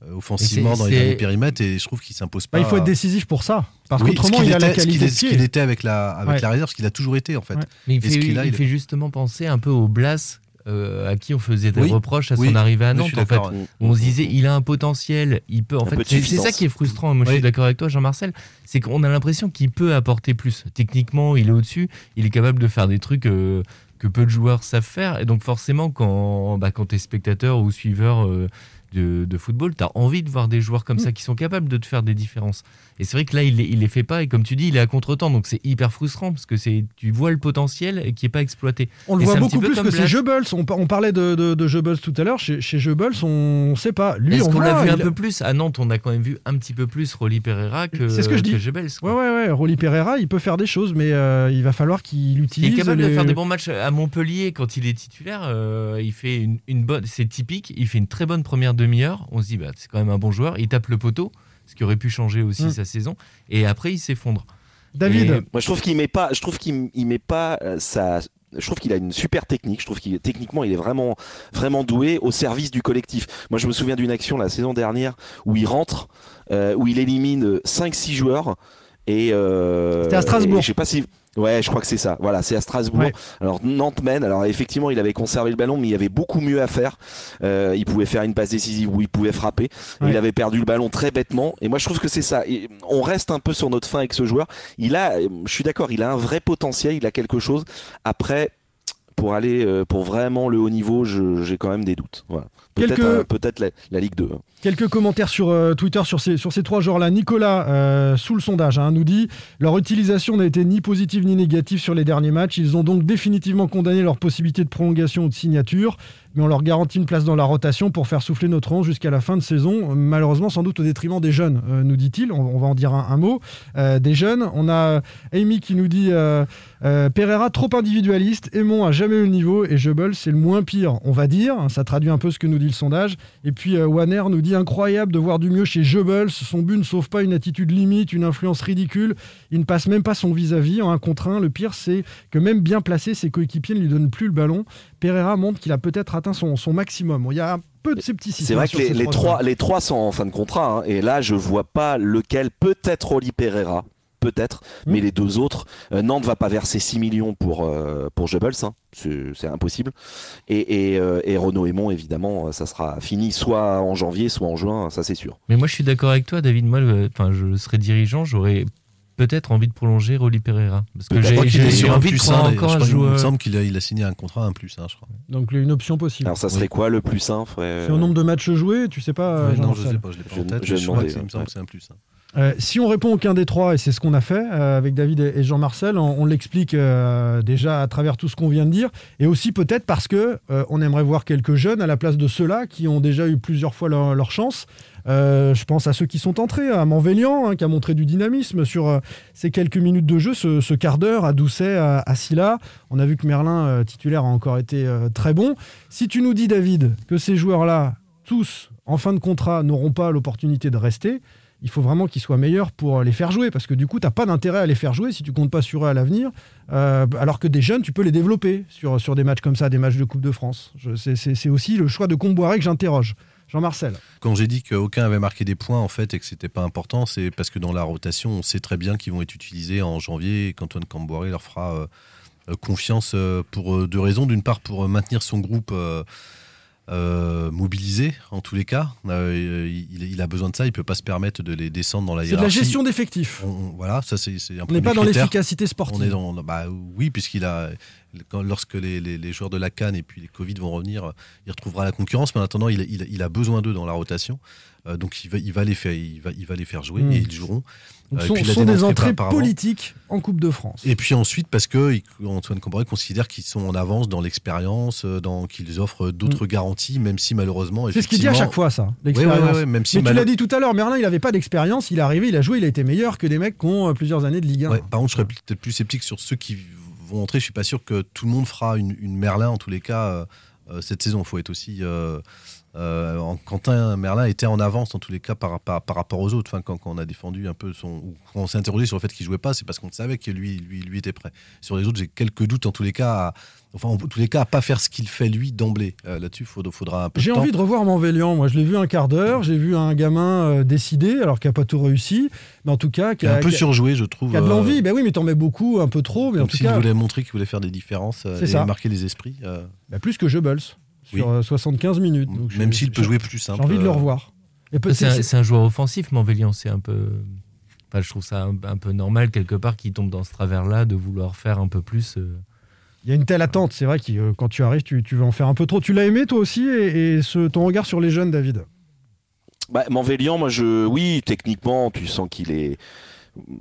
S8: euh, offensivement, dans les derniers périmètres, et je trouve qu'il s'impose pas.
S5: Bah, il faut être décisif pour ça. Parce
S8: Oui,
S5: qu'autrement, il a la
S8: était- ce qu'il
S5: qualité
S8: ce qu'il était avec la, avec
S5: Ouais.
S8: la réserve, ce qu'il a toujours été, en fait.
S6: Mais fait, il- fait justement penser un peu au Blas. Euh, à qui on faisait des
S8: Oui,
S6: reproches à son arrivée à Nantes en fait. on se disait il a un potentiel il peut en fait c'est ça qui est frustrant moi je suis d'accord avec toi Jean-Marcel c'est qu'on a l'impression qu'il peut apporter plus. Techniquement il est au-dessus il est capable de faire des trucs euh, que peu de joueurs savent faire et donc forcément quand bah, quand t'es spectateur ou suiveur euh, de, de football, tu as envie de voir des joueurs comme
S5: Mm.
S6: ça qui sont capables de te faire des différences. Et c'est vrai que là, il les, il les fait pas. Et comme tu dis, il est à contre-temps. Donc c'est hyper frustrant parce que tu vois le potentiel et qui est pas exploité.
S5: On le
S6: Et
S5: voit beaucoup plus que c'est. Goebbels. On, on parlait de, de, de Goebbels tout à l'heure. Chez, chez Goebbels, on ne sait pas. Lui,
S6: Est-ce
S5: on
S6: qu'on l'a
S5: voit,
S6: vu un
S5: il-
S6: peu plus? À Nantes, on a quand même vu un petit peu plus Rolly Pereira que,
S5: C'est ce que je dis.
S6: Goebbels, quoi.
S5: Ouais, ouais, ouais. Rolly Pereira, il peut faire des choses, mais euh, il va falloir qu'il
S6: Il
S5: utilise.
S6: est capable de faire des bons matchs à Montpellier quand il est titulaire. euh, il fait une, une bonne, c'est typique. Il fait une très bonne première demi-heure. On se dit, bah, c'est quand même un bon joueur. Il tape le poteau, ce qui aurait pu changer aussi
S7: Mm.
S6: sa saison. Et après, il s'effondre.
S5: David.
S6: Et-
S7: Moi, je trouve qu'il met pas. Je trouve qu'il il met pas euh, sa. Je trouve qu'il a une super technique. Je trouve qu'il techniquement, il est vraiment, vraiment doué au service du collectif. Moi, je me souviens d'une action la saison dernière où il rentre, euh, où il élimine 5-6 joueurs. Et euh,
S5: C'était à Strasbourg.
S7: et je sais pas si. Ouais, je crois que c'est ça. Voilà, c'est à Strasbourg.
S5: Ouais.
S7: Alors Nantes mène. Alors effectivement, il avait conservé le ballon, mais il y avait beaucoup mieux à faire. Euh, il pouvait faire une passe décisive où il pouvait frapper.
S5: Ouais.
S7: Il avait perdu le ballon très bêtement. Et moi, je trouve que c'est ça. Et on reste un peu sur notre fin avec ce joueur. Il a, je suis d'accord, il a un vrai potentiel. Il a quelque chose. Après, pour aller, euh, pour vraiment le haut niveau, j'ai quand même des doutes. Voilà. Peut-être,
S5: Quelques-
S7: euh, peut-être la, la Ligue 2. hein.
S5: Quelques commentaires sur euh, Twitter sur ces, sur ces trois joueurs-là. Nicolas, euh, sous le sondage, hein, nous dit leur utilisation n'a été ni positive ni négative sur les derniers matchs. Ils ont donc définitivement condamné leur possibilité de prolongation ou de signature, mais on leur garantit une place dans la rotation pour faire souffler notre 11 jusqu'à la fin de saison. Malheureusement, sans doute au détriment des jeunes, nous dit-il. On, on va en dire un, un mot. Des jeunes. On a Amy qui nous dit Pereira trop individualiste, Aimon a jamais eu le niveau et Jebel c'est le moins pire, on va dire. Ça traduit un peu ce que nous dit le sondage. Et puis euh, Wanner nous dit incroyable de voir du mieux chez Jebel. Son but ne sauve pas une attitude limite, une influence ridicule. Il ne passe même pas son vis-à-vis en un contre un. Le pire, c'est que même bien placé, ses coéquipiers ne lui donnent plus le ballon. Pereira montre qu'il a peut-être atteint son, son maximum. Il y a un peu de scepticisme.
S7: C'est vrai que les,
S5: trois
S7: les trois sont en fin de contrat. hein. et là, je vois pas lequel. Peut-être Oli Pereira. Peut-être,
S5: Hmm.
S7: mais les deux autres, euh, Nantes va pas verser 6 millions pour euh, pour Goebbels, hein. c'est impossible. Et, et, euh, et Renaud Aymon, évidemment, ça sera fini soit en janvier, soit en juin, ça c'est sûr.
S6: Mais moi, je suis d'accord avec toi, David. Moi, le- enfin, je serais dirigeant, j'aurais peut-être envie de prolonger Rolly Pereira. Parce que
S8: Je
S6: j'ai
S8: qu'il est
S6: j'ai
S8: sur un
S6: envie de
S8: plus
S6: prendre
S8: un,
S6: encore
S8: je
S6: un
S8: crois qu'il me
S6: joueur.
S8: semble qu'il a, il a signé un contrat un plus, hein, je crois.
S5: Donc une option possible.
S7: Alors ça serait quoi le plus simple frère?
S5: C'est au nombre de matchs joués, tu sais pas
S8: Ouais, non, je sais pas, je l'ai pas en
S7: Je-
S8: tête,
S7: je
S8: mais je crois que c'est- il me semble que c'est un plus. hein.
S5: Euh, si on répond aucun des trois, et c'est ce qu'on a fait euh, avec David et Jean-Marcel, on, l'explique euh, déjà à travers tout ce qu'on vient de dire, et aussi peut-être parce que on aimerait voir quelques jeunes à la place de ceux-là qui ont déjà eu plusieurs fois leur, chance. Je pense à ceux qui sont entrés, à Manvélian, hein, qui a montré du dynamisme sur ces quelques minutes de jeu, ce, quart d'heure, à Doucet, à, à Silla. On a vu que Merlin, titulaire, a encore été très bon. Si tu nous dis, David, que ces joueurs-là, tous en fin de contrat, n'auront pas l'opportunité de rester, il faut vraiment qu'ils soient meilleurs pour les faire jouer, parce que du coup, tu n'as pas d'intérêt à les faire jouer si tu comptes pas sur eux à l'avenir, euh, alors que des jeunes, tu peux les développer sur, sur des matchs comme ça, des matchs de Coupe de France. C'est- aussi le choix de Comboiré que j'interroge. Jean-Marcel.
S8: Quand j'ai dit qu'aucun avait marqué des points en fait et que c'était pas important, c'est parce que dans la rotation, on sait très bien qu'ils vont être utilisés en janvier et qu'Antoine Camboiré leur fera euh, euh, confiance euh, pour euh, deux raisons. D'une part, pour euh, maintenir son groupe euh, euh, mobilisé en tous les cas. Euh, il, il a besoin de ça. Il peut pas se permettre de les descendre dans la
S5: C'est de la
S8: hiérarchie.
S5: gestion d'effectifs.
S8: On- voilà, ça c'est un
S5: On n'est pas dans l'efficacité sportive.
S8: On est dans, bah, oui, puisqu'il a, quand- lorsque les, les- les joueurs de la Cannes et puis les Covid vont revenir, il retrouvera la concurrence. Mais en attendant, il, il- il a besoin d'eux dans la rotation. Euh, donc il va, il va les faire, il va, il va les faire jouer
S5: Mm.
S8: et ils joueront.
S5: Donc,
S8: Euh,
S5: ce sont, sont des entrées politiques en Coupe de France.
S8: Et puis ensuite, parce que Antoine Camboré considère qu'ils sont en avance dans l'expérience, euh, dans qu'ils offrent d'autres garanties, même si malheureusement.
S5: Mm. C'est ce qu'il dit à chaque fois, ça,
S8: Ouais,
S5: l'expérience.
S8: ouais, ouais, ouais, même si
S5: Mais tu l'as dit tout à l'heure, Merlin, il n'avait pas d'expérience, il est arrivé, il a joué, il a été meilleur que des mecs qui ont euh, plusieurs années de Ligue 1.
S8: Ouais, par contre, je serais peut-être plus sceptique sur ceux qui vont entrer. Je suis pas sûr que tout le monde fera une, une Merlin, en tous les cas, euh, cette saison. Il faut être aussi euh, euh, en- Quentin Merlin était en avance dans tous les cas par, par, par rapport aux autres. Enfin, quand, quand on a défendu un peu son. ou quand on s'est interrogé sur le fait qu'il jouait pas, c'est parce qu'on savait que lui, lui, lui était prêt. Sur les autres, j'ai quelques doutes en tous les cas. à- enfin, en tous les cas, à pas faire ce qu'il fait lui d'emblée. Euh, Là-dessus, il faudra, faudra un peu
S5: J'ai envie de revoir Manvélian. Moi, je l'ai vu un quart d'heure. J'ai vu un gamin euh, décidé, alors qu'il n'a pas tout réussi. Mais en tout cas, qui
S8: Il a un peu surjoué, je trouve.
S5: qui a de
S8: euh,
S5: l'envie. Ben oui, mais t'en mets beaucoup, un peu trop. Mais en
S8: Comme
S5: tout
S8: s'il
S5: cas,
S8: voulait montrer qu'il voulait faire des différences et
S5: ça.
S8: marquer les esprits.
S5: bah, plus que Goebbels sur
S8: Oui.
S5: euh, 75 minutes. Donc,
S8: Même s'il peut jouer plus simple.
S5: J'ai envie de le revoir.
S6: C'est un, joueur offensif, Manvélian. C'est un peu. Enfin, je trouve ça un, un peu normal quelque part qu'il tombe dans ce travers-là de vouloir faire un peu plus. euh,
S5: Il y a une telle attente. C'est vrai que euh, quand tu arrives, tu, tu veux en faire un peu trop. Tu l'as aimé toi aussi et, et ce, ton regard sur les jeunes, David?
S7: Bah, Manvélian, moi, je, oui, techniquement, tu sens qu'il est,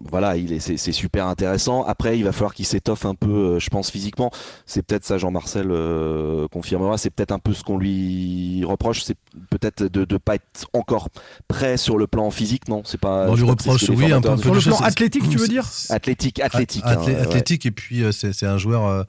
S7: voilà, il est, c'est, c'est super intéressant. Après, il va falloir qu'il s'étoffe un peu, euh, je pense, physiquement. C'est peut-être ça, Jean-Marcel euh, confirmera. C'est peut-être un peu ce qu'on lui reproche. C'est peut-être de ne pas être encore prêt sur le plan physique, non? C'est pas.
S8: On
S7: je
S8: lui reproche, oui, un peu.
S5: Sur le plan athlétique, tu veux dire?
S7: Athlétique, athlétique.
S8: Athlé-
S7: hein, ouais.
S8: athlétique, et puis euh, c'est c'est un joueur euh,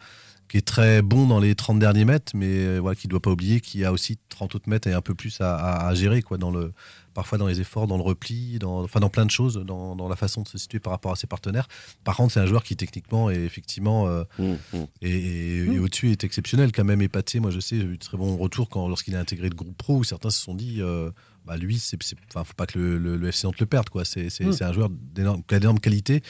S8: qui est très bon dans les 30 derniers mètres, mais voilà, qui ne doit pas oublier qu'il y a aussi 30 autres mètres et un peu plus à, à- à gérer, quoi, dans le, parfois dans les efforts, dans le repli, dans, enfin dans plein de choses, dans, dans la façon de se situer par rapport à ses partenaires. Par contre, c'est un joueur qui techniquement est effectivement euh,
S7: Hum, hum.
S8: et, et- et au-dessus est exceptionnel, quand même épaté. Moi, je sais, j'ai eu de très bons retours quand lorsqu'il a intégré le groupe pro, où certains se sont dit. euh, bah lui, c'est, c'est- enfin, faut pas que le, le- le FC Nantes le perde, quoi. C'est, c'est- c'est un joueur d'énorme, qui a d'énormes qualités.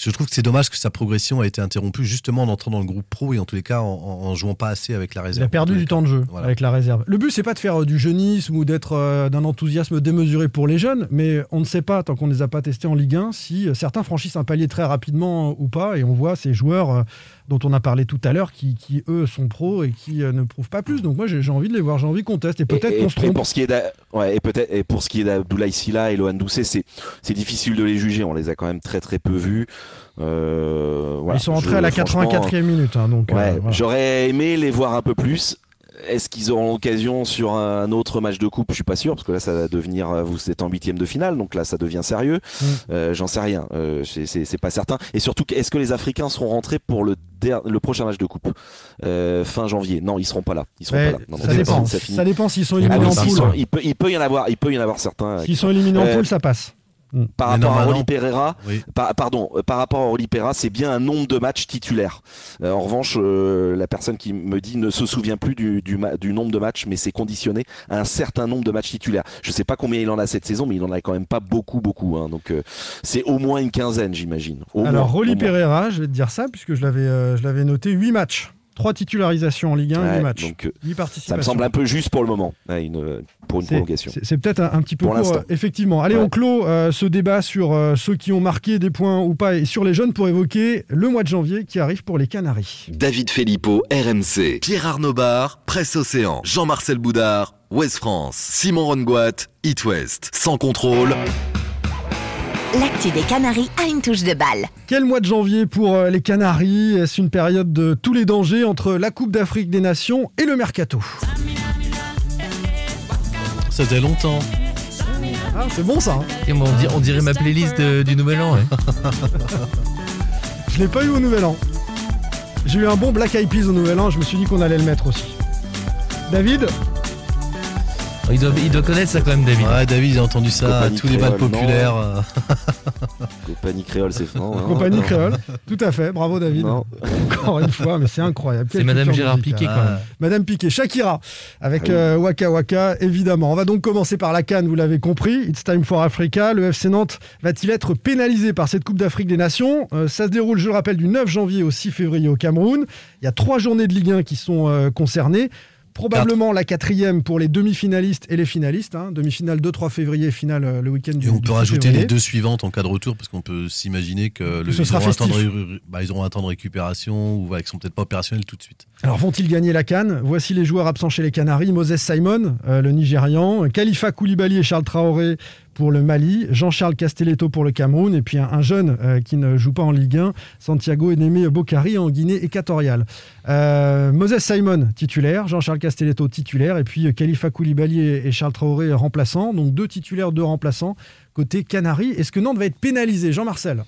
S8: Je trouve que c'est dommage que sa progression a été interrompue justement en entrant dans le groupe pro et en tous les cas en, en- jouant pas assez avec la réserve.
S5: Il a perdu du temps de jeu
S8: Voilà.
S5: avec la réserve. Le but, c'est pas de faire euh, du jeunisme ou d'être euh, d'un enthousiasme démesuré pour les jeunes, mais on ne sait pas, tant qu'on ne les a pas testés en Ligue 1, si euh, certains franchissent un palier très rapidement ou pas. Et on voit ces joueurs euh, dont on a parlé tout à l'heure qui, qui, eux, sont pros et qui euh, ne prouvent pas plus. Donc moi, j'ai envie de les voir, j'ai envie qu'on teste et peut-être
S7: Et-
S5: qu'on se
S7: et
S5: trompe.
S7: pour ce qui est ouais, et peut-être et pour ce qui est d'Abdoulaye Silla et Lohan Doucet, c'est c'est difficile de les juger. On les a quand même très très peu vus. Euh, voilà.
S5: Ils sont entrés
S7: Je-
S5: à la
S7: franchement,
S5: 84e minute. hein, donc, euh,
S7: Ouais,
S5: voilà.
S7: j'aurais aimé les voir un peu plus. Est-ce qu'ils auront l'occasion sur un autre match de coupe? Je suis pas sûr parce que là ça va devenir vous êtes en huitième de finale donc là ça devient sérieux.
S5: Mm.
S7: Euh, J'en sais rien, euh, c'est- c'est c'est pas certain. Et surtout est-ce que les Africains seront rentrés pour le der- le prochain match de coupe? Euh, fin janvier Non, ils seront pas là. Ils seront pas là. Non, non,
S5: ça
S7: ça-
S5: dépend.
S7: ça
S5: dépend s'ils sont
S7: Ah
S5: éliminés en poule.
S7: il, peut, il peut y en avoir, il peut y en avoir certains.
S5: S'ils sont éliminés en poule, ça passe. Mm.
S7: par rapport à
S8: normalement-
S7: Rolly Pereira,
S8: Oui.
S7: par- pardon, euh, par rapport à Rolly Pereira, c'est bien un nombre de matchs titulaires. Euh, en revanche, euh, la personne qui me dit ne se souvient plus du, du, ma- du nombre de matchs, mais c'est conditionné à un certain nombre de matchs titulaires. Je sais pas combien il en a cette saison, mais il en a quand même pas beaucoup, beaucoup. hein. donc euh, c'est au moins une quinzaine, j'imagine.
S5: Alors,
S7: moins, moins.
S5: Pereira, je vais te dire ça, puisque je l'avais euh, je l'avais noté 8 matchs. 3 titularisations en Ligue 1, 8
S7: Ouais,
S5: matchs.
S7: donc, euh,
S5: 8
S7: ça me semble un peu juste pour le moment, ouais, une- pour une
S5: C'est-
S7: prolongation.
S5: C'est peut-être un, un petit peu
S7: Pour
S5: court,
S7: l'instant.
S5: effectivement. Allez,
S7: Ouais.
S5: on clôt euh, ce débat sur euh, ceux qui ont marqué des points ou pas et sur les jeunes pour évoquer le mois de janvier qui arrive pour les Canaries.
S1: David Filippo, RMC. Pierre Arnaud Bar, Presse Océan. Jean-Marcel Boudard, Ouest France. Simon Rongoat, It West. Sans contrôle.
S10: L'actu des Canaries a une touche de balle.
S5: Quel mois de janvier pour euh, les Canaries? Est-ce une période de tous les dangers entre la Coupe d'Afrique des Nations et le Mercato?
S8: Ça faisait longtemps.
S5: Ah, c'est bon ça. hein.
S6: Et on, dirait, on dirait ma playlist de- du Nouvel An. ouais.
S5: Je l'ai pas eu au Nouvel An. J'ai eu un bon Black Eyed Peas au Nouvel An, je me suis dit qu'on allait le mettre aussi. David?
S6: Il doit, il doit connaître ça quand même, David.
S8: Ouais, David, j'ai entendu ça à
S7: Compagnie
S8: tous les bals populaires. euh.
S7: Compagnie créole, c'est non, hein.
S5: Compagnie créole. Tout à fait, bravo David.
S7: Non.
S5: Encore une fois, mais c'est incroyable.
S6: C'est Madame Gérard. Piquet quand même.
S5: Madame Piquet, Shakira, avec
S7: Ah oui.
S5: euh, Waka Waka, évidemment. On va donc commencer par la Cannes, vous l'avez compris. It's time for Africa. Le FC Nantes va-t-il être pénalisé par cette Coupe d'Afrique des Nations? Euh, Ça se déroule, je le rappelle, du 9 janvier au 6 février au Cameroun. Il y a trois journées de Ligue 1 qui sont euh, concernées. Probablement la quatrième pour les demi-finalistes et les finalistes. hein. Demi-finale 2-3 février, finale euh, le week-end du
S8: Et on peut
S5: 6
S8: rajouter
S5: février.
S8: les deux suivantes en cas de retour, parce qu'on peut s'imaginer que, le-
S5: ce
S8: ils,
S5: sera
S8: auront un temps de,
S5: festif.
S8: ré- bah, ils auront un temps de récupération ou voilà, qu'ils sont peut-être pas opérationnels tout de suite.
S5: Alors vont-ils gagner la Cannes? Voici les joueurs absents chez les Canaries. Moses Simon, euh, le Nigérian, Khalifa Koulibaly et Charles Traoré pour le Mali, Jean-Charles Castelletto pour le Cameroun, et puis un, un jeune euh, qui ne joue pas en Ligue 1, Santiago Eneme Bokari en Guinée équatoriale. Euh, Moses Simon titulaire, Jean-Charles Castelletto titulaire, et puis euh, Khalifa Koulibaly et, et Charles Traoré remplaçants. Donc deux titulaires, deux remplaçants côté Canaries. Est-ce que Nantes va être pénalisé? Jean-Marcel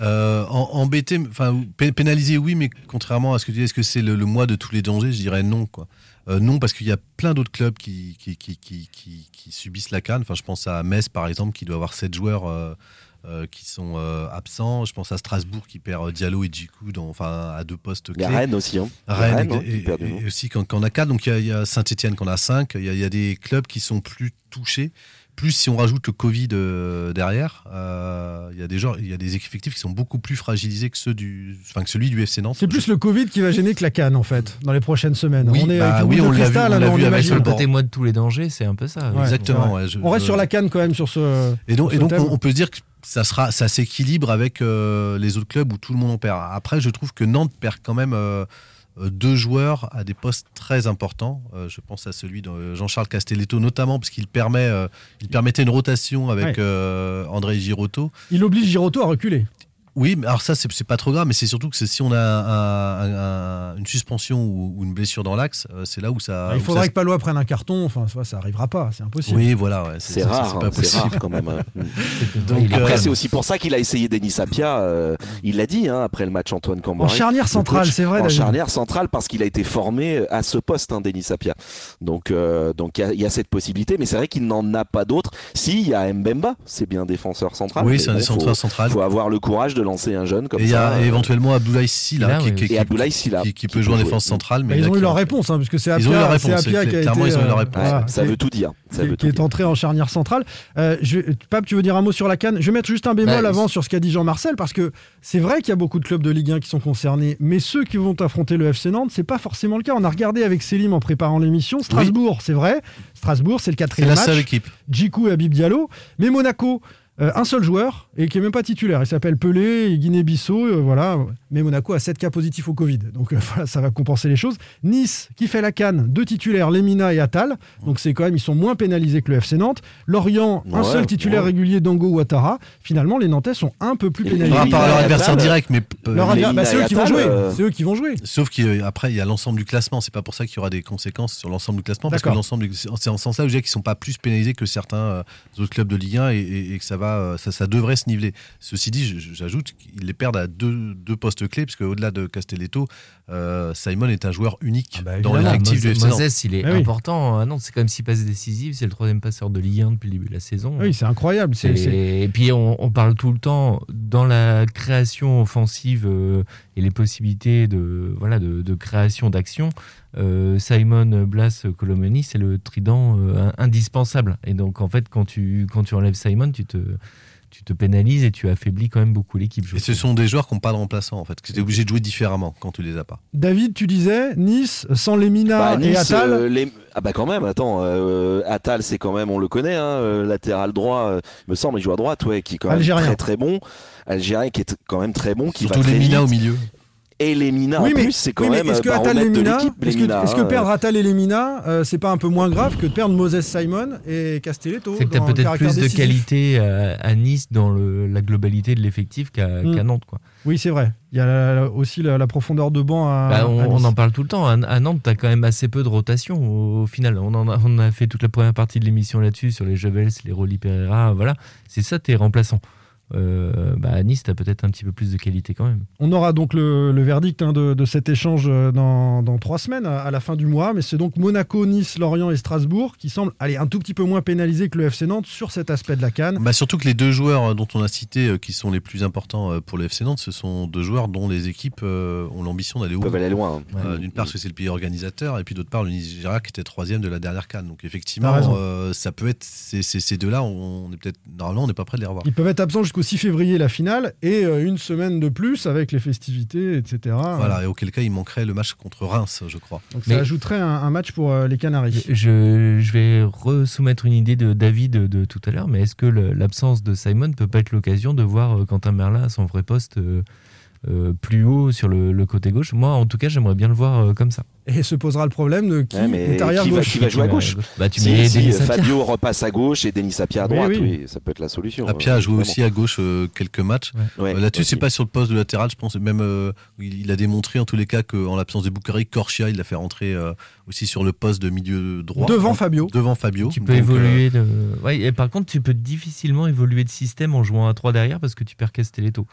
S8: Euh, embêté, enfin pé- pénalisé, oui, mais contrairement à ce que tu dis, est-ce que c'est le, le mois de tous les dangers? Je dirais non, quoi. Euh, non, parce qu'il y a plein d'autres clubs qui, qui, qui, qui, qui- qui subissent la canne. Enfin, je pense à Metz, par exemple, qui doit avoir 7 joueurs euh, euh, qui sont absents. Je pense à Strasbourg qui perd Diallo et Djikou dans, enfin, à deux postes
S7: Il y
S8: clés.
S7: a Rennes aussi, hein. Il y a
S8: Rennes,
S7: Rennes, hein,
S8: et, et-
S7: nom.
S8: et aussi quand, quand on a 4. Donc il y a- Saint-Etienne qu'on a 5. Il y a, il y a des clubs qui sont plus touchés. Plus si on rajoute le Covid euh, derrière, euh, il y a des il y a des effectifs qui sont beaucoup plus fragilisés que ceux du, enfin que celui du FC Nantes.
S5: C'est plus le Covid qui va gêner que la canne en fait dans les prochaines semaines.
S8: Oui,
S5: on est
S8: bah oui, on l'a vu, on
S5: hein,
S8: l'a
S5: on
S8: vu avec
S5: imagine.
S6: Sur le
S8: Bon.
S6: côté moi de tous les dangers, c'est un peu ça.
S5: Ouais,
S8: Exactement,
S5: ouais.
S8: ouais, je-
S5: on reste
S8: je-
S5: sur la canne quand même sur ce.
S8: Et donc,
S5: sur
S8: et
S5: ce
S8: donc
S5: thème.
S8: on, on peut se dire que ça, sera, ça s'équilibre avec euh, les autres clubs où tout le monde en perd. Après, je trouve que Nantes perd quand même deux joueurs à des postes très importants. Euh, je pense à celui de Jean-Charles Castelletto, notamment parce qu'il permet, euh, il permettait une rotation avec
S5: Ouais.
S8: euh, André Girotto.
S5: Il oblige Giroto à reculer.
S8: Oui, mais alors ça, c'est pas trop grave, mais c'est surtout que si on a un- un- un- une suspension ou, ou une blessure dans l'axe, euh, c'est là où ça.
S5: il faudrait
S8: ça-
S5: que Palois prenne un carton. Enfin, ça, ça arrivera pas. C'est impossible.
S8: Oui, voilà, ouais,
S7: C'est
S8: ça,
S7: rare,
S8: c'est pas
S7: hein, c'est
S8: possible.
S7: rare quand même. hein.
S8: Donc,
S7: après,
S8: euh,
S7: c'est aussi pour ça qu'il a essayé Denis Sapia. euh, il l'a dit hein, après le match Antoine Camboré.
S5: En charnière
S7: le
S5: centrale, c'est vrai,
S7: En charnière centrale parce qu'il a été formé à ce poste, hein, Denis Sapia. Donc, euh, donc il y a- il y, a cette possibilité, mais c'est vrai qu'il n'en a pas d'autres. Si, il y a Mbemba, c'est bien défenseur central.
S8: Oui, c'est un défenseur central.
S7: faut avoir le courage de lancer un jeune comme
S8: Et il y
S7: ça.
S8: a
S7: euh,
S8: éventuellement Abdoulaye Silla qui, peut jouer en défense centrale.
S5: Mais
S8: Mais
S5: ils
S8: là,
S5: ont eu leur réponse, hein, parce que c'est
S8: Ils
S5: Apia, c'est
S8: réponse,
S5: Apia
S8: c'est-
S5: qui a
S8: clairement,
S5: été,
S8: ils ont eu leur réponse.
S7: ça veut tout dire. Ça
S5: qui,
S7: veut
S5: qui
S7: tout
S5: est entré en charnière centrale. Euh, Pape, tu veux dire un mot sur la canne? Je vais mettre juste un bémol
S6: Bah,
S5: avant sur ce qu'a dit Jean-Marcel, parce que c'est vrai qu'il y a beaucoup de clubs de Ligue 1 qui sont concernés, mais ceux qui vont affronter le FC Nantes, c'est pas forcément le cas. On a regardé avec Selim en préparant l'émission. Strasbourg, c'est vrai. Strasbourg, c'est le
S8: C'est
S5: quatrième
S8: la
S5: match.
S8: seule équipe.
S5: Djikou et Habib Diallo. Mais Monaco, euh, un seul joueur et qui est même pas titulaire. Il s'appelle Pelé, Guinée-Bissau, euh, voilà. Mais Monaco a 7 cas positifs au Covid, donc euh, voilà, ça va compenser les choses. Nice qui fait la canne, deux titulaires, Lemina et Attal. Donc c'est quand même ils sont moins pénalisés que le FC Nantes. Lorient, un seul titulaire
S7: ouais.
S5: régulier, Dango Ouattara. Finalement, les Nantais sont un peu plus pénalisés.
S8: Par rapport à leur adversaire direct, mais
S5: Leur adver- bah, c'est eux qui vont jouer. C'est eux qui vont jouer.
S8: Sauf qu'après, il y a l'ensemble du classement. C'est pas pour ça qu'il y aura des conséquences sur l'ensemble du classement. Parce que l'ensemble, du- c'est en ce sens-là où je dirais qu'ils sont pas plus pénalisés que certains autres clubs de Ligue 1 et, et- et que ça, va, euh, ça, devrait se niveler. Ceci dit, j'ajoute qu'ils les perdent à deux, deux postes clés, parce qu'au-delà de Castelletto, euh, Simon est un joueur unique dans
S5: évidemment.
S8: l'effectif du FC Nantes.
S6: Moses, il est
S5: Ah oui.
S6: important. Ah non, c'est quand même six passes décisives. C'est le troisième passeur de Ligue 1 depuis le début de la saison.
S5: Oui, c'est incroyable. C'est-
S6: Et,
S5: c'est-
S6: et puis on, on parle tout le temps dans la création offensive euh, et les possibilités de voilà de, de création d'action. euh, Simon Blas Colomani, c'est le trident euh, indispensable. Et donc en fait, quand tu quand tu enlèves Simon, tu te tu te pénalises et tu affaiblis quand même beaucoup l'équipe.
S8: Et ce sont des joueurs qui n'ont pas de remplaçant, en fait. Que tu es obligé de jouer différemment quand tu les as pas.
S5: David, tu disais Nice sans Lemina
S7: Bah,
S5: et
S7: Nice,
S5: Attal.
S7: euh, les- Ah bah quand même, attends, euh, Attal c'est quand même, on le connaît, hein, euh, latéral droit, euh, me semble, il joue à droite, ouais, qui est quand même
S5: Algérien.
S7: très très bon, Algérien qui est quand même très bon, qui
S8: Surtout
S7: va très
S8: les Mina
S7: vite.
S8: au milieu.
S7: Et les Mina
S5: Oui,
S7: en
S5: mais,
S7: plus, c'est quand
S5: oui, mais
S7: même
S5: est-ce que
S7: euh,
S5: Lemina, est-ce
S7: les
S5: que,
S7: Mina,
S5: est-ce que
S7: hein,
S5: perdre Attal et Lemina, euh, c'est pas un peu moins grave que de perdre Moses Simon et Castelletto
S6: C'est que tu as
S5: dans le
S6: peut-être plus de qualité à, à Nice dans le- la globalité de l'effectif qu'à
S5: Mm.
S6: qu'à Nantes. Quoi.
S5: Oui, c'est vrai. Il y a la- la- aussi la, la profondeur de banc à,
S6: Bah, on,
S5: à Nice.
S6: on en parle tout le temps. À, à Nantes, tu as quand même assez peu de rotation au, au final. On, en a, on a fait toute la première partie de l'émission là-dessus, sur les Jebels, les Rolly Pereira. Voilà. C'est ça tes remplaçants. Euh, bah, à Nice, tu as peut-être un petit peu plus de qualité quand même.
S5: On aura donc le, le verdict hein, de, de cet échange euh, dans, dans trois semaines, à, à la fin du mois. Mais c'est donc Monaco, Nice, Lorient et Strasbourg qui semblent aller un tout petit peu moins pénalisés que le FC Nantes sur cet aspect de la canne.
S8: Bah surtout que les deux joueurs euh, dont on a cité, euh, qui sont les plus importants euh, pour le FC Nantes, ce sont deux joueurs dont les équipes euh, ont l'ambition d'aller au
S7: peuvent aller loin. hein.
S8: Euh, D'une part, parce que c'est le pays organisateur, et puis d'autre part, le Nigeria qui était troisième de la dernière canne. Donc effectivement, euh, ça peut être ces, ces- ces deux-là, on est peut-être normalement, on n'est pas prêt de les revoir.
S5: Ils peuvent être absents jusqu'au 6 février, la finale, et euh, une semaine de plus avec les festivités, etc.
S8: Voilà, et auquel cas, il manquerait le match contre Reims, je crois.
S5: Donc ça ajouterait un, un match pour euh, les Canaries.
S6: Je, je vais resoumettre une idée de David de, de tout à l'heure, mais est-ce que l'absence de Simon peut pas être l'occasion de voir euh, Quentin Merlin à son vrai poste euh, euh, plus haut sur le, le côté gauche Moi, en tout cas, j'aimerais bien le voir euh, comme ça.
S5: Et se posera le problème de qui
S7: Ouais, mais
S5: est arrière
S7: qui, va, qui va jouer à gauche
S6: Bah, tu
S7: Si-
S6: mets
S7: si,
S6: Denis
S7: euh,
S6: Sapia.
S7: Fabio repasse à gauche et Denis Sapia à droite,
S5: oui.
S7: oui, ça peut être la solution.
S8: Apia a
S7: euh,
S8: joué aussi à gauche euh, quelques matchs.
S7: Ouais,
S8: Euh, Là-dessus, c'est pas sur le poste de latéral, je pense. Même euh, il, a démontré en tous les cas qu'en l'absence de Boukari, Korchia, il l'a fait rentrer euh, aussi sur le poste de milieu droit.
S5: Devant
S8: Hein,
S5: Fabio.
S8: Devant Fabio.
S6: Tu peux
S8: Donc,
S6: évoluer. De... Ouais, et par contre, tu peux difficilement évoluer de système en jouant à 3 derrière parce que tu perds Castelletto.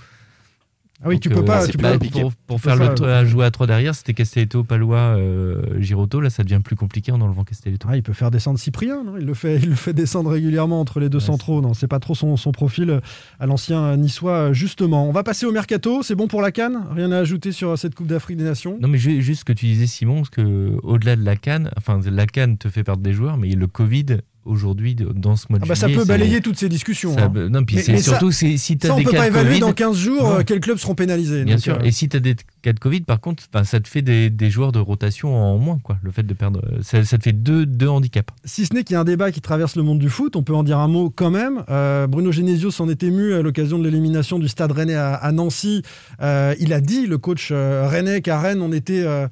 S5: Ah oui,
S6: Donc,
S5: tu peux pas-
S6: c'est
S5: tu peux pas-
S6: pour, pour faire le
S5: pas-
S6: à jouer à 3 derrière, c'était Castelletto, Palois, euh, Giroto. Là, ça devient plus compliqué en enlevant Castelletto.
S5: Ah, il peut faire descendre Cyprien, non? Il, le fait, il le fait descendre régulièrement entre les deux centraux. Non, c'est pas trop son, son profil euh, à l'ancien niçois, euh, justement. On va passer au mercato. C'est bon pour la Cannes Rien à ajouter sur euh, cette Coupe d'Afrique des Nations?
S6: Non, mais ju- juste ce que tu disais, Simon, parce que au-delà de la canne, enfin, la canne te fait perdre des joueurs, mais le Covid aujourd'hui dans ce mois de
S5: Ah bah, ça
S6: juillet,
S5: peut
S6: c'est-
S5: balayer toutes ces discussions.
S6: ça-
S5: hein.
S6: non, puis
S5: Mais- mais ça-
S6: surtout c'est- si tu as
S5: ça, on
S6: des
S5: peut
S6: cas
S5: pas évaluer
S6: Covid,
S5: dans 15 jours euh, quels clubs seront pénalisés.
S6: Bien
S5: donc,
S6: sûr.
S5: euh,
S6: Et si tu as des cas de Covid, par contre, ça te fait des, des joueurs de rotation en moins, quoi. Le fait de perdre, ça, ça te fait deux, deux handicaps.
S5: Si ce n'est qu'il y a un débat qui traverse le monde du foot, on peut en dire un mot quand même. Euh, Bruno Genesio s'en est ému à l'occasion de l'élimination du Stade Rennais à, à Nancy. Euh, il a dit, le coach euh, Rennais, qu'à Rennes, on était euh,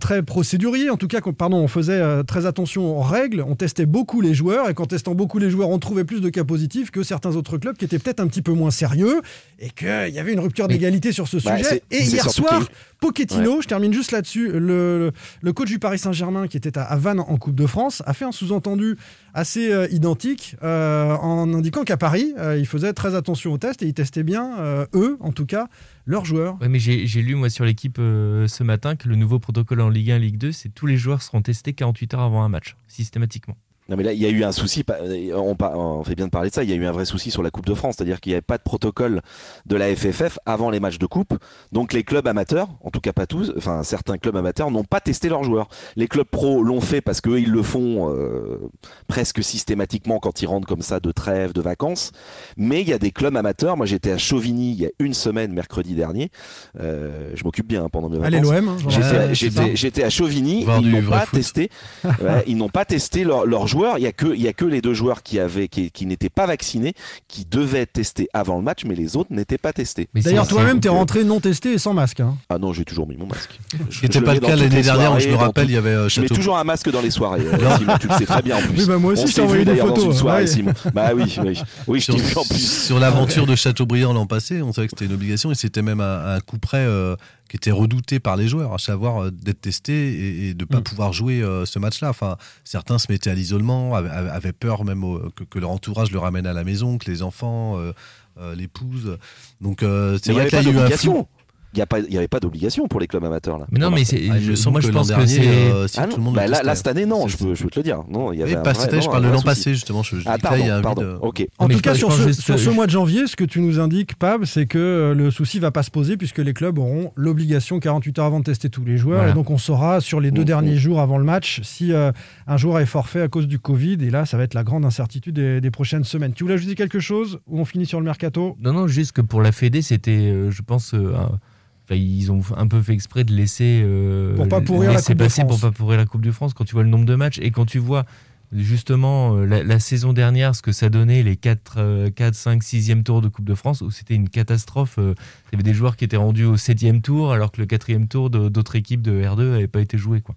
S5: très procédurier. En tout cas, qu'on- pardon, on faisait euh, très attention aux règles. On testait beaucoup les joueurs. Et qu'en testant beaucoup les joueurs, on trouvait plus de cas positifs que certains autres clubs qui étaient peut-être un petit peu moins sérieux. Et qu'il y avait une rupture d'égalité sur ce
S7: Bah,
S5: sujet. Et hier soir, Pochettino, je termine juste là-dessus, le, le coach du Paris Saint-Germain qui était à, à Vannes en Coupe de France a fait un sous-entendu assez euh, identique euh, en indiquant qu'à Paris, euh, il faisait très attention aux tests et ils testaient bien, euh, eux en tout cas, leurs joueurs.
S6: Ouais, mais j'ai lu, moi, sur l'équipe ce matin que le nouveau protocole en Ligue 1 Ligue 2, c'est tous les joueurs seront testés 48 heures avant un match, systématiquement.
S7: Non mais là il y a eu un souci, pas- on, fait bien de parler de ça, il y a eu un vrai souci sur la Coupe de France, c'est-à-dire qu'il n'y avait pas de protocole de la FFF avant les matchs de coupe, donc les clubs amateurs, en tout cas pas tous, enfin certains clubs amateurs n'ont pas testé leurs joueurs. Les clubs pro l'ont fait parce qu'eux ils le font euh, presque systématiquement quand ils rentrent comme ça de trêve, de vacances, mais il y a des clubs amateurs, moi j'étais à Chauvigny il y a une semaine mercredi dernier, Euh, je m'occupe bien hein, pendant mes vacances.
S5: Allez, l'OM, hein, j'en
S7: J'étais- à Chauvigny, ils n'ont pas testé, ouais, ils n'ont pas testé leur- leurs joueurs. Il y a que, il y a que les deux joueurs qui avaient, qui, qui n'étaient pas vaccinés, qui devaient être testés avant le match, mais les autres n'étaient pas testés.
S5: D'ailleurs, toi-même, t'es rentré non testé et sans masque. hein.
S7: Ah non, j'ai toujours mis mon masque.
S8: Ce qui n'était pas le cas l'année dernière, je me rappelle, il y avait euh,
S7: Je mets toujours un masque dans les soirées. euh, Simon, tu le sais très bien en plus.
S5: Oui, bah, moi aussi,
S7: On
S5: je t'ai
S7: s'est
S5: envoyé
S7: vu
S5: des photos,
S7: une soirée,
S5: ouais.
S7: Simon. Bah oui, oui. Oui, je
S8: sur,
S7: t'ai vu en plus.
S8: sur l'aventure de Châteaubriand l'an passé, on savait que c'était une obligation et c'était même un, un coup près euh, qui était redouté par les joueurs, à savoir euh, d'être testé et, et de ne pas
S5: Mm.
S8: pouvoir jouer euh, ce match-là. Enfin, certains se mettaient à l'isolement, avaient, avaient peur même au- que, que leur entourage le ramène à la maison, que les enfants, euh, euh, l'épouse. Donc euh, c'est vrai qu'il y a eu un flou.
S7: Il n'y avait pas d'obligation pour les clubs amateurs là.
S6: Mais non, mais c'est-
S8: Ah, semble
S6: moi,
S8: que
S6: je pense que c'est.
S8: euh, si
S7: Ah
S8: tout le monde
S7: bah là, là, cette année, non, je peux, je peux te le dire. Non, il y avait
S8: pas
S7: vrai-
S8: cette année, je parle de l'an
S7: souci.
S8: passé, justement. Je, je
S7: Ah,
S8: là,
S7: pardon,
S8: euh,
S7: Ok.
S5: En
S6: Mais
S5: tout
S6: je
S5: cas, sur,
S6: je
S5: ce, sur mois de janvier, ce que tu nous indiques, Pab, c'est que euh, le souci va pas se poser puisque les clubs auront l'obligation 48 heures avant de tester tous les joueurs.
S6: Voilà.
S5: Et donc, on saura sur les deux derniers jours avant le match si euh, un joueur est forfait à cause du Covid. Et là, ça va être la grande incertitude des, des prochaines semaines. Tu voulais ajouter quelque chose ou on finit sur le mercato?
S6: Non, non, juste que pour la Fédé, c'était, je pense, enfin, ils ont un peu fait exprès de laisser, euh,
S5: Pour pas pourrir
S6: laisser passer pour pas pourrir la Coupe de France. Quand tu vois le nombre de matchs et quand tu vois justement euh, la, la saison dernière, ce que ça donnait, les 4, 4 5, 6e tour de Coupe de France, où c'était une catastrophe. euh, Il y avait des joueurs qui étaient rendus au 7e tour, alors que le 4e tour d'autres équipes de R2 n'avait pas été joué. Quoi.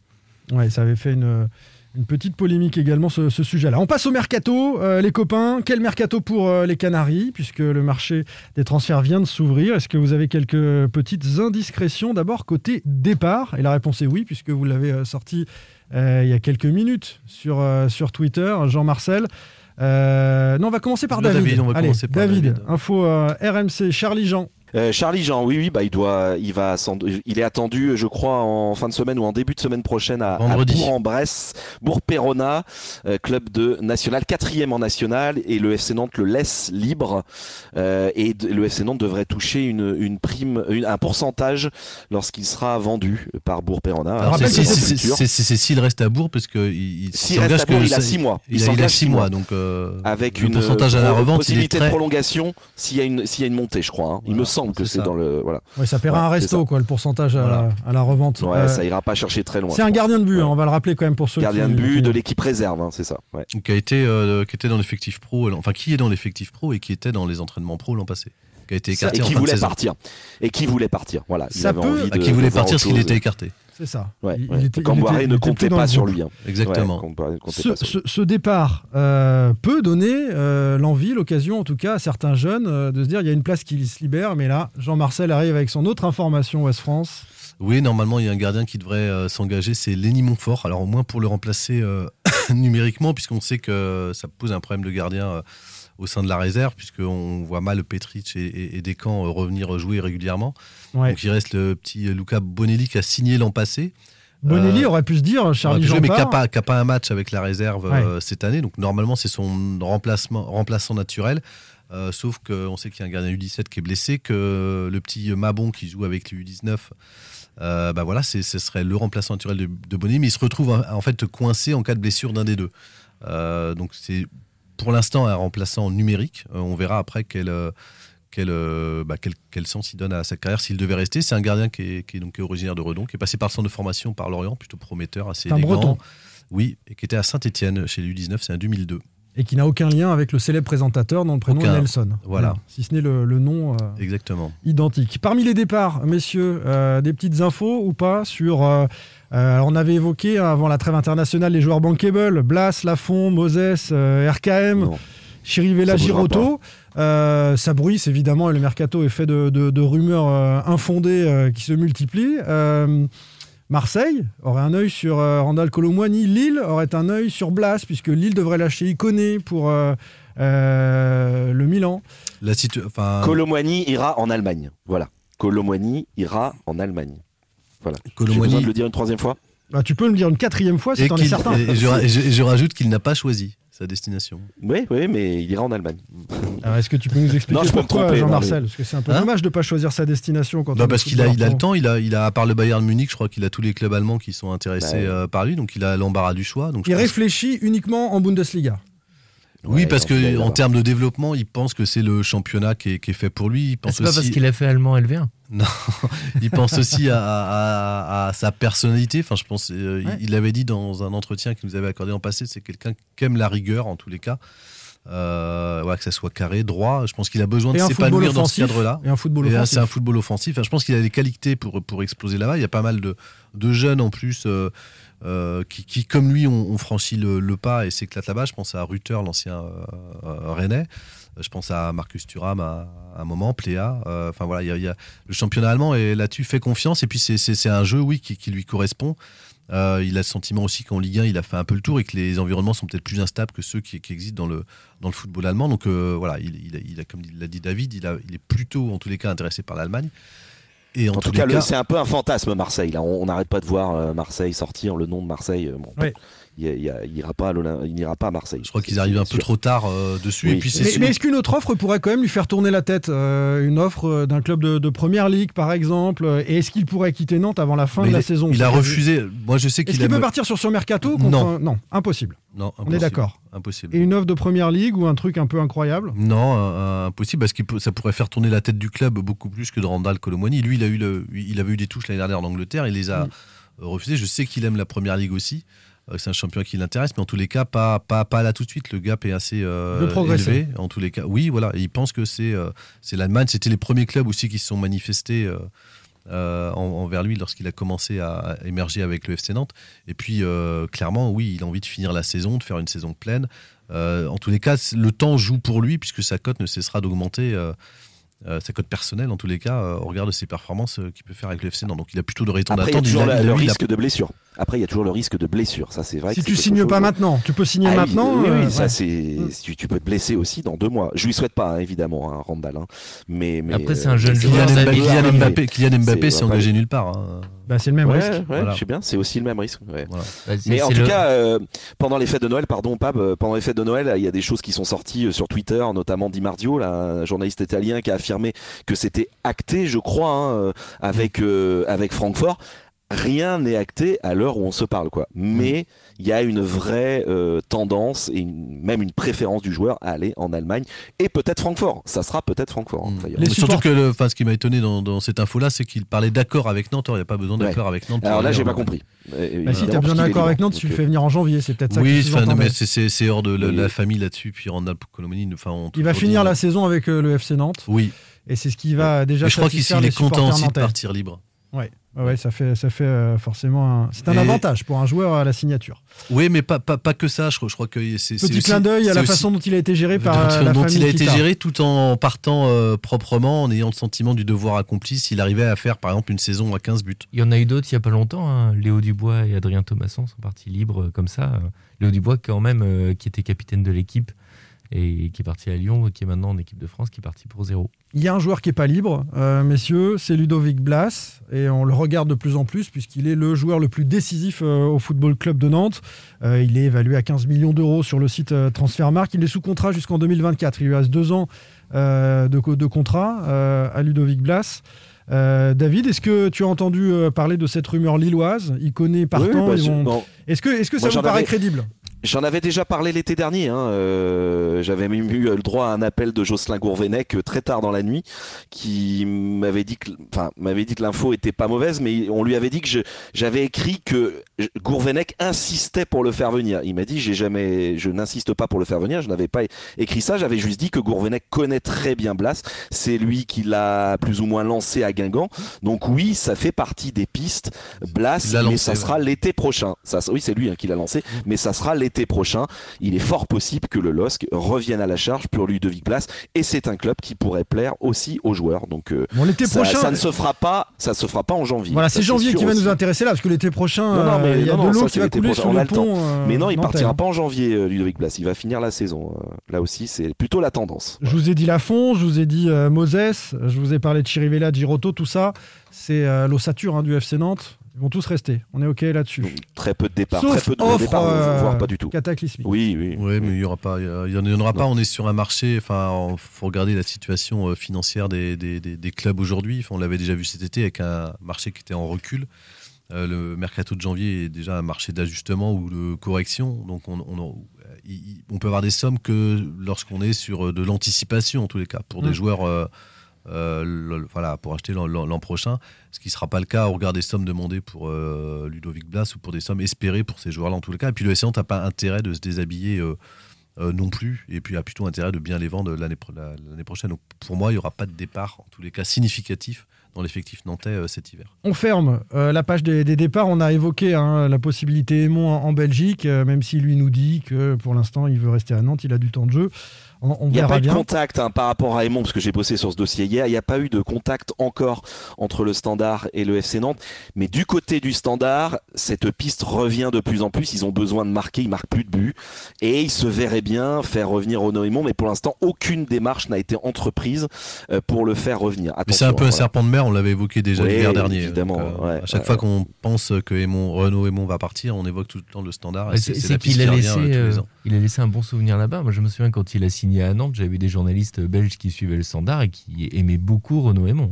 S5: Ouais, ça avait fait une, une petite polémique également, ce, ce sujet-là. On passe au mercato, euh, les copains. Quel mercato pour euh, les Canaries, puisque le marché des transferts vient de s'ouvrir? Est-ce que vous avez quelques petites indiscrétions? D'abord, côté départ. Et la réponse est oui, puisque vous l'avez euh, sorti il y a quelques minutes sur, sur Twitter, Jean-Marcel. Non, on va commencer par David.
S8: David, on va
S5: Allez,
S8: commencer par
S5: David,
S8: David.
S5: info RMC, Charlie Jean.
S7: Euh, Charlie Jean, oui, oui, bah il doit, il va, il est attendu, je crois, en fin de semaine ou en début de semaine prochaine à. Bourg-en-Bresse, Bourg-Perona, euh, club de national, quatrième en national, et le FC Nantes le laisse libre, euh, et le FC Nantes devrait toucher une, une prime, une- un pourcentage lorsqu'il sera vendu par Bourg-Perona.
S8: C'est-
S5: que
S8: s'il reste à Bourg, parce qu'il il,
S7: reste à Bourg,
S8: que
S7: il a six mois.
S8: Il,
S7: Il
S8: a, il a six mois, donc euh,
S7: avec une
S8: pourcentage à la
S7: pro-
S8: revente, il est
S7: possibilité de prolongation s'il y a une s'il y a une montée, je crois. hein. Il me semble que
S8: c'est
S7: dans le voilà.
S5: Ouais, ça paiera
S7: Ouais,
S5: un resto, quoi, le pourcentage à,
S8: Voilà.
S5: la, à la revente.
S7: Ouais,
S5: Euh,
S7: ça ira pas chercher très loin.
S5: c'est un
S7: pense.
S5: gardien de but,
S7: Ouais.
S5: hein, on va le rappeler quand même pour ceux
S7: Gardien
S5: qui-
S7: de but
S5: qui-
S7: de l'équipe réserve, hein, c'est ça. Ouais.
S8: qui a été euh, qui était dans l'effectif pro, enfin qui est dans l'effectif pro et qui était dans les entraînements pro l'an passé, qui a été
S7: Et
S8: écarté en
S7: qui voulait partir. Et qui voulait partir. Voilà. Il avait
S5: peut-
S7: envie de,
S8: qui voulait partir s'il était écarté.
S5: C'est ça.
S7: Ouais,
S5: Il-
S7: ouais.
S5: il était- il
S7: Camboire
S5: était- il
S7: ne
S5: était
S7: comptait
S5: plus dans
S7: pas sur lui. hein.
S8: Exactement.
S7: Ouais, Camboire ne comptait
S5: Ce,
S7: pas sur lui.
S5: ce- ce départ euh, peut donner euh, l'envie, l'occasion en tout cas à certains jeunes euh, de se dire il y a une place qui se libère, mais là Jean-Marcel arrive avec son autre information Ouest France.
S8: Oui, normalement, il y a un gardien qui devrait euh, s'engager, c'est Lenny Montfort. Alors, au moins pour le remplacer euh, numériquement, puisqu'on sait que ça pose un problème de gardien euh, au sein de la réserve, puisqu'on voit mal Petric et, et, et Descamps euh, revenir jouer régulièrement.
S5: Ouais.
S8: Donc il reste le petit Luca Bonelli qui a signé l'an passé.
S5: Bonelli
S8: Euh,
S5: aurait pu se dire, Charlie
S8: aurait pu jouer, mais qui n'a pas, un match avec la réserve
S5: Ouais.
S8: euh, cette année. Donc normalement, c'est son remplacement, remplaçant naturel. Euh, sauf qu'on sait qu'il y a un gardien U17 qui est blessé, que le petit Mabon qui joue avec le U19, euh, bah voilà, ce serait le remplaçant naturel de, de Bonny, mais il se retrouve en, fait coincé en cas de blessure d'un des deux. Euh, donc c'est pour l'instant un remplaçant numérique. Euh, on verra après quel, euh, quel, euh, bah, quel, quel sens il donne à sa carrière s'il devait rester. C'est un gardien qui est, qui est donc qui est originaire de Redon, qui est passé par le centre de formation par Lorient, plutôt prometteur, assez
S5: un
S8: élégant.
S5: Breton.
S8: Oui, et qui était à Saint-Etienne chez l'U19, c'est un 2002.
S5: Et qui n'a aucun lien avec le célèbre présentateur dont le prénom
S8: Aucun.
S5: est Nelson.
S8: Voilà.
S5: Si ce n'est le, le nom euh,
S8: Exactement.
S5: identique. Parmi les départs, messieurs, euh, des petites infos ou pas sur. euh, euh, on avait évoqué hein, avant la trêve internationale les joueurs bankable Blas, Lafont, Moses, euh, RKM, Chirivella, Giroto. Euh, ça bruisse évidemment et le mercato est fait de, de- de rumeurs euh, infondées euh, qui se multiplient. Euh, Marseille aurait un œil sur euh, Randall Colomwani. Lille aurait un œil sur Blas, puisque Lille devrait lâcher Iconé pour euh, euh, le Milan.
S8: La situ- enfin,
S7: Colomwani ira en Allemagne. Voilà. Colomwani ira en Allemagne. Voilà. J'ai
S8: Colomwani-
S7: besoin de le dire une troisième fois
S5: Bah, tu peux me le dire une quatrième fois si t'en es certain.
S8: et je, rajoute qu'il n'a pas choisi sa destination.
S7: Oui, oui, mais il ira en Allemagne.
S5: Alors, Est-ce que tu peux nous expliquer
S7: Non, je
S5: pourquoi,
S7: tromper,
S5: Jean-Marcel
S7: non,
S5: Parce que c'est un peu
S8: Hein
S5: dommage de ne pas choisir sa destination quand on
S8: Non, parce
S5: est
S8: qu'il a, il a le temps, il a, il a, à part le Bayern Munich, je crois qu'il a tous les clubs allemands qui sont intéressés
S7: Bah, ouais.
S8: euh, par lui, donc il a l'embarras du choix. Donc.
S5: Il réfléchit uniquement en Bundesliga.
S8: Oui,
S7: Ouais,
S8: parce que en termes de développement, il pense que c'est le championnat qui est, qui est fait pour lui. Il
S6: Ah,
S8: pense
S6: C'est pas parce
S8: aussi,
S6: qu'il a fait allemand LV1.
S8: non, il pense aussi à, à- à sa personnalité. Enfin, je pense, euh, il-
S5: Ouais.
S8: il l'avait dit dans un entretien qu'il nous avait accordé en passé. C'est quelqu'un qui aime la rigueur en tous les cas. Euh, ouais, que ça soit carré, droit. Je pense qu'il a besoin
S5: Et
S8: de s'épanouir dans ce cadre-là.
S5: Et un football
S8: Et là,
S5: offensif.
S8: c'est un football offensif. Enfin, je pense qu'il a les qualités pour, pour exploser là-bas. Il y a pas mal de, de jeunes en plus euh, euh, qui, qui, comme lui, ont, franchi le, pas et s'éclatent là-bas. Je pense à Ruther, l'ancien euh, euh, Rennais. Je pense à Marcus Thuram à, à un moment, Pléa. Euh, Enfin voilà, il y y a- le championnat allemand et là-dessus fait confiance. Et puis c'est- un jeu, oui, qui, lui correspond. Euh, il a le sentiment aussi qu'en Ligue 1, il a fait un peu le tour et que les environnements sont peut-être plus instables que ceux qui, existent dans le, dans le football allemand. Donc euh, voilà, il, a, comme l'a dit David, il, il est plutôt, en tous les cas, intéressé par l'Allemagne. Et en,
S7: tout cas, c'est un peu un fantasme Marseille. Là, on on n'arrête pas de voir euh, Marseille sortir le nom de Marseille. euh, Bon,
S5: Ouais.
S7: Il, il- il ira pas à l'Olymp- il n'ira pas à Marseille.
S8: je crois qu'ils arrivent un peu trop tard euh, dessus.
S7: Oui.
S8: Et puis c'est
S5: Mais, est-ce qu'une autre offre pourrait quand même lui faire tourner la tête Euh, Une offre euh, d'un club de, de première ligue, par exemple Et est-ce qu'il pourrait quitter Nantes avant la fin
S8: Mais
S5: de la
S8: il,
S5: saison?
S8: il a refusé. Moi, je sais
S5: Est-ce
S8: qu'il aime-
S5: peut partir sur son mercato contre
S8: Non.
S5: un- non, impossible.
S8: Non,
S5: On est d'accord.
S8: Impossible.
S5: Et une offre de première ligue ou un truc un peu incroyable?
S8: Non, euh, impossible parce que ça pourrait faire tourner la tête du club beaucoup plus que de Randall Colomwani. Lui, il a eu le, il avait eu des touches l'année dernière en Angleterre, il les a refusées. Je sais qu'il aime la première ligue aussi. Euh, C'est un champion qui l'intéresse, mais en tous les cas, pas, pas, pas là tout de suite. Le gap est assez euh, élevé. En tous les cas, oui, voilà. Et il pense que c'est euh, c'est l'Allemagne. C'était les premiers clubs aussi qui se sont manifestés euh, euh, en- envers lui lorsqu'il a commencé à, émerger avec le FC Nantes. Et puis, euh, clairement, oui, il a envie de finir la saison, de faire une saison pleine. Euh, en tous les cas, le temps joue pour lui puisque sa cote ne cessera d'augmenter. euh, euh, sa cote personnelle, en tous les cas, euh, au regard de ses performances euh, qu'il peut faire avec le FC Nantes. Donc, il a plutôt de raison
S7: il a
S8: d'attendre.
S7: toujours
S8: Il a-
S7: le, risque de blessure. Après, il y a toujours le risque de blessure. Ça, c'est vrai.
S5: Si
S7: que
S5: tu signes pas maintenant, tu peux signer
S7: Ah oui,
S5: maintenant.
S7: Oui, oui,
S5: euh,
S7: ça
S5: ouais.
S7: c'est. Tu, tu peux te blesser aussi dans deux mois. Je lui souhaite pas, hein, évidemment, hein, Randall. hein. Mais, mais
S6: Après, c'est
S7: euh,
S6: un jeune joueur,
S8: Kylian Mbappé, Kylian. Mbappé, Kylian Mbappé
S7: C'est-
S8: s'est engagé nulle part. hein.
S5: Bah, c'est le même
S7: Ouais,
S5: risque.
S7: ouais,
S8: Voilà.
S7: je sais bien, c'est aussi le même risque. ouais.
S8: Voilà.
S6: C'est-
S7: Mais en tout
S6: le-
S7: cas, euh, pendant les fêtes de Noël, pardon, Pab, euh, pendant les fêtes de Noël, il y a des choses qui sont sorties euh, sur Twitter, notamment Di Mardio, là, un journaliste italien qui a affirmé que c'était acté, je crois, hein, euh, avec, euh, avec Francfort. Rien n'est acté à l'heure où on se parle, quoi. Mais il y a une vraie euh, tendance et une- même une préférence du joueur à aller en Allemagne et peut-être Francfort. Ça sera peut-être Francfort. hein,
S8: Mm.
S7: d'ailleurs.
S8: Mais Surtout que le, enfin, ce qui m'a étonné dans, dans cette info-là, c'est qu'il parlait d'accord avec Nantes. Or, Il n'y a pas besoin d'accord avec Nantes.
S7: Alors là, j'ai pas compris. Euh,
S5: Bah, si tu as besoin d'accord avec. Nantes, tu le fais venir en janvier. C'est peut-être ça
S8: Oui, non,
S5: sous-entendait.
S8: mais c'est- hors de la,
S7: Oui.
S8: la famille là-dessus. Puis enfin, on
S5: Il va finir
S8: dit-
S5: la saison avec euh, le FC Nantes.
S8: Oui,
S5: Et c'est ce qui va déjà
S8: mais je crois qu'il est content aussi de partir libre.
S5: Ouais, ouais, ouais, ça fait, ça fait euh, forcément un... C'est un
S8: Et-
S5: avantage pour un joueur à la signature.
S8: Oui, mais pas, pas, pas que ça. Je, crois- je crois que c'est.
S5: Petit
S8: aussi-
S5: clin d'œil à la
S8: aussi-
S5: façon dont il a été géré par
S8: dont,
S5: euh, la
S8: dont
S5: famille
S8: il a été
S5: Kita.
S8: géré tout en partant euh, proprement, en ayant le sentiment du devoir accompli s'il arrivait à faire par exemple une saison à 15 buts.
S6: Il y en a eu d'autres il n'y a pas longtemps. hein. Léo Dubois et Adrien Thomasson sont partis libres euh, comme ça. Léo Dubois, quand même, euh, qui était capitaine de l'équipe, et qui est parti à Lyon, qui est maintenant en équipe de France, qui est parti pour zéro.
S5: Il y a un joueur qui n'est pas libre, euh, messieurs, c'est Ludovic Blas, et on le regarde de plus en plus puisqu'il est le joueur le plus décisif euh, au Football Club de Nantes. Euh, il est évalué à 15 millions d'euros sur le site euh, Transfermarkt. Il est sous contrat jusqu'en 2024. Il lui reste deux ans euh, de, co- de contrat euh, à Ludovic Blas. Euh, David, est-ce que tu as entendu euh, parler de cette rumeur lilloise? Il connaît
S7: bah, je-
S5: vont-
S7: bon.
S5: Est-ce que, est-ce que ça vous paraît
S7: avais-
S5: crédible?
S7: J'en avais déjà parlé l'été dernier. hein, euh, J'avais même eu le droit à un appel de Jocelyn Gourvenec euh, très tard dans la nuit, qui m'avait dit que, enfin, m'avait dit que l'info était pas mauvaise, mais on lui avait dit que je- j'avais écrit que Gourvenec insistait pour le faire venir. Il m'a dit j'ai jamais, je n'insiste pas pour le faire venir. Je n'avais pas écrit ça. J'avais juste dit que Gourvenec connaît très bien Blas. C'est lui qui l'a plus ou moins lancé à Guingamp. Donc oui, ça fait partie des pistes. Blas, mais ça
S8: ouais.
S7: sera l'été prochain. Ça, oui, c'est lui hein, qui l'a lancé, mais ça sera l'été prochain. Il est fort possible que le LOSC revienne à la charge pour Ludovic Blas, et c'est un club qui pourrait plaire aussi aux joueurs. Donc euh,
S5: Bon, l'été
S7: ça,
S5: prochain-
S7: ça ne se fera pas, ça se fera pas en janvier.
S5: Voilà, c'est janvier qui va
S7: aussi.
S5: nous intéresser là, parce que l'été prochain,
S7: Non, non, mais
S5: euh, il y a
S7: non,
S5: de l'eau qui va
S7: l'été
S5: couler
S7: prochain,
S5: sur le pont. euh,
S7: mais non, il partira pas en janvier, euh, Ludovic Blas. Il va finir la saison. euh, Là aussi, c'est plutôt la tendance.
S5: Je vous ai dit Lafont, je vous ai dit euh, Moses, je vous ai parlé de Chirivella, de Giroto, tout ça, c'est euh, l'ossature hein, du FC Nantes. Ils vont tous rester. On est OK là-dessus.
S7: Très peu de départs, très peu de
S5: offre,
S7: départs,
S5: euh,
S7: voire pas du tout.
S5: cataclysmique.
S7: Oui, oui.
S8: Oui, mais il y aura pas, il y en, aura pas. On est sur un marché. Enfin, il faut regarder la situation euh, financière des, des- des- des clubs aujourd'hui. Enfin, on l'avait déjà vu cet été avec un marché qui était en recul. Euh, le mercato de janvier est déjà un marché d'ajustement ou de correction. Donc, on, peut avoir des sommes que lorsqu'on est sur euh, de l'anticipation, en tous les cas, pour
S5: Mm.
S8: des joueurs. euh, euh, le- voilà, pour acheter l'an- prochain, ce qui ne sera pas le cas au regard des sommes demandées pour euh, Ludovic Blas ou pour des sommes espérées pour ces joueurs-là en les cas. Et puis le SC Nantes n'a pas intérêt de se déshabiller euh, non plus, et puis a plutôt intérêt de bien les vendre l'année pro- la- l'année prochaine. Donc pour moi, il n'y aura pas de départ, en tous les cas significatif, dans l'effectif nantais cet hiver.
S5: On ferme la page des, départs. On a évoqué hein, la possibilité Aimon en, Belgique, même si lui nous dit que pour l'instant il veut rester à Nantes, il a du temps de jeu. On, on
S7: Il n'y a pas eu de contact hein, par rapport à Aymon, parce que j'ai bossé sur ce dossier hier. Il n'y a pas eu de contact encore entre le Standard et le FC Nantes. Mais du côté du Standard, cette piste revient de plus en plus. Ils ont besoin de marquer, ils marquent plus de buts. Et ils se verraient bien faire revenir Renaud Aymon. Mais pour l'instant, aucune démarche n'a été entreprise euh, pour le faire revenir.
S8: Mais c'est un peu un
S7: voilà.
S8: serpent de mer, on l'avait évoqué déjà
S7: Oui,
S8: l'hiver dernier.
S7: évidemment,
S8: Donc, euh,
S7: ouais,
S8: à chaque
S7: ouais,
S8: fois qu'on pense que Aymon, Renaud Aymon va partir, on évoque tout le temps le standard. et c'est-
S6: c'est
S8: c'est
S6: c'est
S8: la piste
S6: qu'il
S8: qui
S6: a
S8: revient,
S6: laissé, il a laissé un bon souvenir là-bas. Moi, je me souviens quand il a signé à Nantes, j'avais des journalistes belges qui suivaient le standard et qui aimaient beaucoup Renaud Aymon.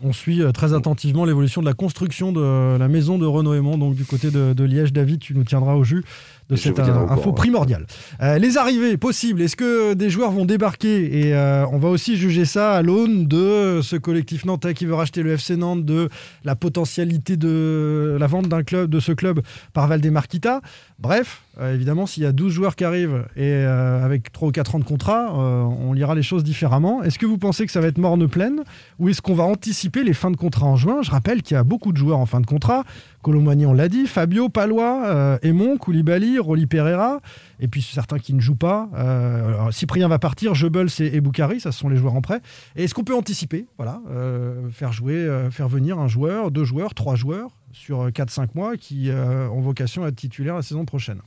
S5: On suit euh, très attentivement l'évolution de la construction de la maison de Renaud Aymon, donc du côté de, de Liège. David, tu nous tiendras au jus de
S7: Je
S5: cette info primordiale. Euh, les arrivées possibles, est-ce que des joueurs vont débarquer Et euh, on va aussi juger ça à l'aune de ce collectif nantais qui veut racheter le FC Nantes, de la potentialité de la vente d'un club, de ce club par Valdemarquita. Bref, euh, évidemment, s'il y a 12 joueurs qui arrivent et avec 3 ou 4 ans de contrat, on lira les choses différemment. Est-ce que vous pensez que ça va être morne pleine ou est-ce qu'on va anticiper les fins de contrat en juin? Je rappelle qu'il y a beaucoup de joueurs en fin de contrat. Colomani, on l'a dit, Fabio, Palois, euh, Aymon, Koulibaly, Rolly Pereira, et puis certains qui ne jouent pas. Euh, Cyprien va partir, Jebels et, Boukari, ce sont les joueurs en prêt. Est-ce qu'on peut anticiper Voilà, euh, faire jouer, euh, faire venir un joueur, deux joueurs, trois joueurs sur 4-5 mois qui ont vocation à être titulaires la saison prochaine?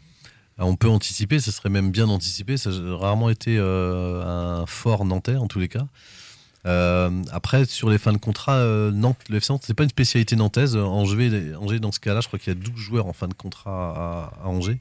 S8: Ah, On peut anticiper, ce serait même bien anticipé. Ça a rarement été un fort nantais en tous les cas. Euh, après, sur les fins de contrat, euh, Nantes, le FC Nantes, c'est pas une spécialité nantaise. Angers, Angers dans ce cas-là, je crois qu'il y a 12 joueurs en fin de contrat à, Angers.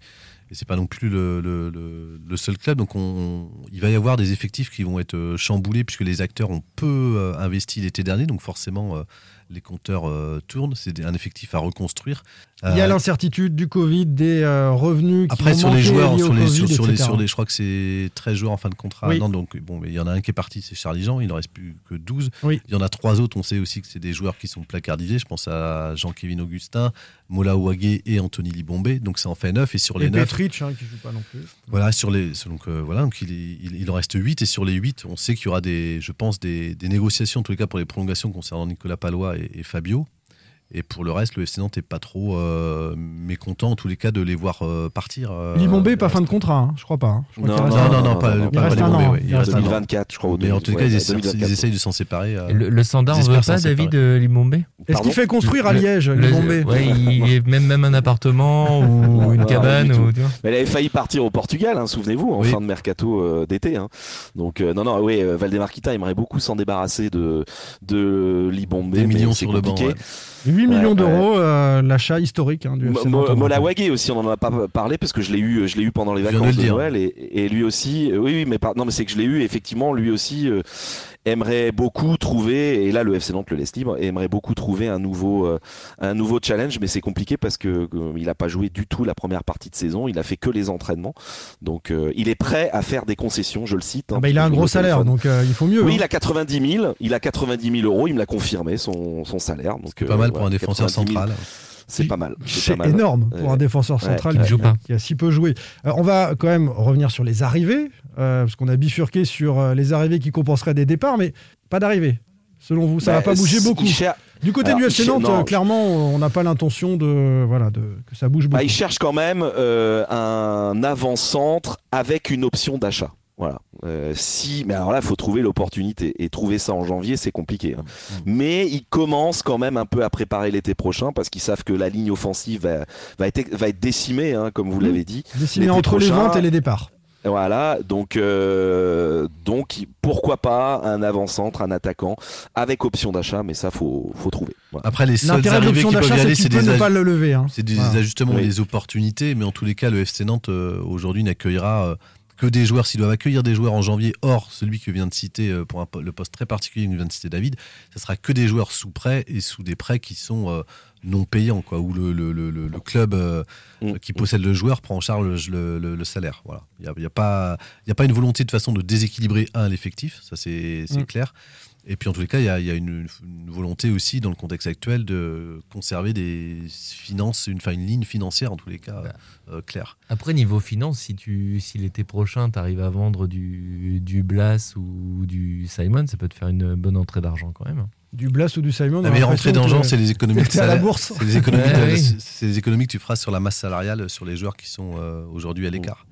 S8: Et c'est pas non plus le, le- seul club. Donc, on- il va y avoir des effectifs qui vont être euh, chamboulés puisque les acteurs ont peu investi l'été dernier. Donc, forcément, les compteurs euh, tournent. C'est un effectif à reconstruire.
S5: Il y a
S8: Euh,
S5: l'incertitude du Covid, des euh, revenus qui
S8: après,
S5: vont
S8: sur les joueurs, sur les, sur,
S5: Covid,
S8: sur les, sur les- je crois que c'est 13 joueurs en fin de contrat.
S5: Oui.
S8: Non, donc, bon, mais il y en a un qui est parti, c'est Charlie Jean, il ne reste plus que 12.
S5: Oui.
S8: Il y en a trois autres, on sait aussi que c'est des joueurs qui sont placardisés. Je pense à Jean-Kévin Augustin, Mola Ouagé et Anthony Libombé. Donc, ça en fait 9. Et sur les
S5: Et
S8: 9.
S5: Petric, hein, qui joue pas non plus.
S8: Voilà, sur les, donc, voilà, donc il, il, il en reste 8 et sur les 8, on sait qu'il y aura des, je pense, des, des négociations, en tous les cas pour les prolongations concernant Nicolas Palois et, et Fabio. Et pour le reste, le FC Nantes n'est pas trop euh, mécontent, en tous les cas, de les voir euh, partir. euh,
S5: Libombé, pas fin de contrat, hein, je crois pas. hein. Je crois
S8: Non, non, non, pas,
S5: Il
S8: pas
S5: reste un
S8: Libombé,
S5: an.
S8: ouais,
S5: Il reste un an.
S7: 2024, je crois. au
S8: Mais en tout cas,
S7: ouais,
S8: ils, essaient,
S7: 2024.
S8: ils essayent de s'en séparer. euh,
S6: Le, le standard
S8: ils
S6: ne veut pas, David euh, Libombé
S5: Est-ce qu'il fait construire à Liège,
S6: le-
S5: Libombé
S6: Ouais, il est même, même un appartement ou une cabane. Ou.
S7: Mais elle avait failli partir au Portugal, hein, souvenez-vous, en fin de mercato d'été. Donc non, non, oui, Valdemarquita aimerait beaucoup s'en débarrasser de de Libombe.
S8: Des
S7: mais
S8: millions
S7: c'est
S8: sur le banc.
S5: 8 millions
S7: Ouais,
S5: d'euros, euh, l'achat historique hein, du
S7: Mo-
S5: FC
S7: aussi, on en a pas parlé parce que je l'ai eu, je l'ai eu pendant les vacances
S8: le
S7: de. Noël et, et lui aussi. euh, Oui, oui, mais par- non, mais c'est que je l'ai eu. Effectivement, lui aussi euh, aimerait beaucoup trouver. Et là, le FC Nantes le laisse libre. Aimerait beaucoup trouver un nouveau, euh, un nouveau challenge, mais c'est compliqué parce que euh, il a pas joué du tout la première partie de saison. Il a fait que les entraînements. Donc, euh, il est prêt à faire des concessions. Je le cite. hein,
S5: Ah bah, il a un gros salaire,
S7: téléphone.
S5: donc euh, il faut mieux.
S7: Oui,
S5: hein.
S7: il a 90 000. Il a 90 000 euros. Il me l'a confirmé son, son salaire. Donc
S8: pas mal pour un défenseur
S7: 90 000. C'est pas mal.
S5: C'est
S7: mal.
S5: énorme pour
S7: Ouais.
S5: un défenseur central
S7: ouais.
S5: qui,
S6: joue pas.
S5: qui a si peu joué. Euh, on va quand même revenir sur les arrivées, euh, parce qu'on a bifurqué sur euh, les arrivées qui compenseraient des départs, mais pas d'arrivées. Selon vous, ça
S7: Bah,
S5: va pas bouger
S7: il
S5: beaucoup. Du côté
S7: Alors,
S5: du FC Nantes,
S7: non,
S5: clairement, on n'a pas l'intention de, voilà, de, que ça bouge beaucoup.
S7: Bah, il cherche quand même euh, un avant-centre avec une option d'achat. Voilà. Euh, si, mais alors là, il faut trouver l'opportunité et trouver ça en janvier, c'est compliqué. hein. Mais ils commencent quand même un peu à préparer l'été prochain parce qu'ils savent que la ligne offensive va, va être, va être décimée, hein, comme vous l'avez dit. L'été
S5: entre les ventes et les départs.
S7: Voilà, donc euh, donc pourquoi pas un avant-centre, un attaquant avec option d'achat, mais ça faut faut trouver. Voilà.
S8: Après, les
S5: de
S8: arrivées
S5: l'option
S8: qui peuvent
S5: d'achat,
S8: y
S5: c'est
S8: aller, c'est des,
S5: pas le lever. hein.
S8: c'est des
S5: Voilà.
S8: ajustements,
S7: Oui.
S8: des opportunités, mais en tous les cas, le FC Nantes euh, aujourd'hui n'accueillera euh, que des joueurs, s'ils doivent accueillir des joueurs en janvier, or celui que vient de citer euh, pour un le poste très particulier que vient de citer David, ça sera que des joueurs sous prêt et sous des prêts qui sont euh, non payants, quoi, où le, le- le- le- le club euh,
S7: Mm.
S8: qui possède le joueur prend en charge le, le- le salaire. Voilà. Il n'y a, y a pas, il y a pas une volonté de façon de déséquilibrer un l'effectif, ça c'est c'est
S5: Mm.
S8: clair. Et puis en tous les cas, il y a, il y a une, une volonté aussi dans le contexte actuel de conserver des finances, une, enfin, une ligne financière en tous les cas euh, claire.
S6: Après, niveau finance, si, tu, si l'été prochain, tu arrives à vendre du, du Blas ou du Simon, ça peut te faire une bonne entrée d'argent quand même.
S5: Du Blas ou du Simon.
S8: La meilleure entrée d'argent, c'est les économies de
S5: la bourse.
S8: C'est les économies,
S6: Ouais, oui.
S8: les économies que tu feras sur la masse salariale sur les joueurs qui sont euh, aujourd'hui à l'écart.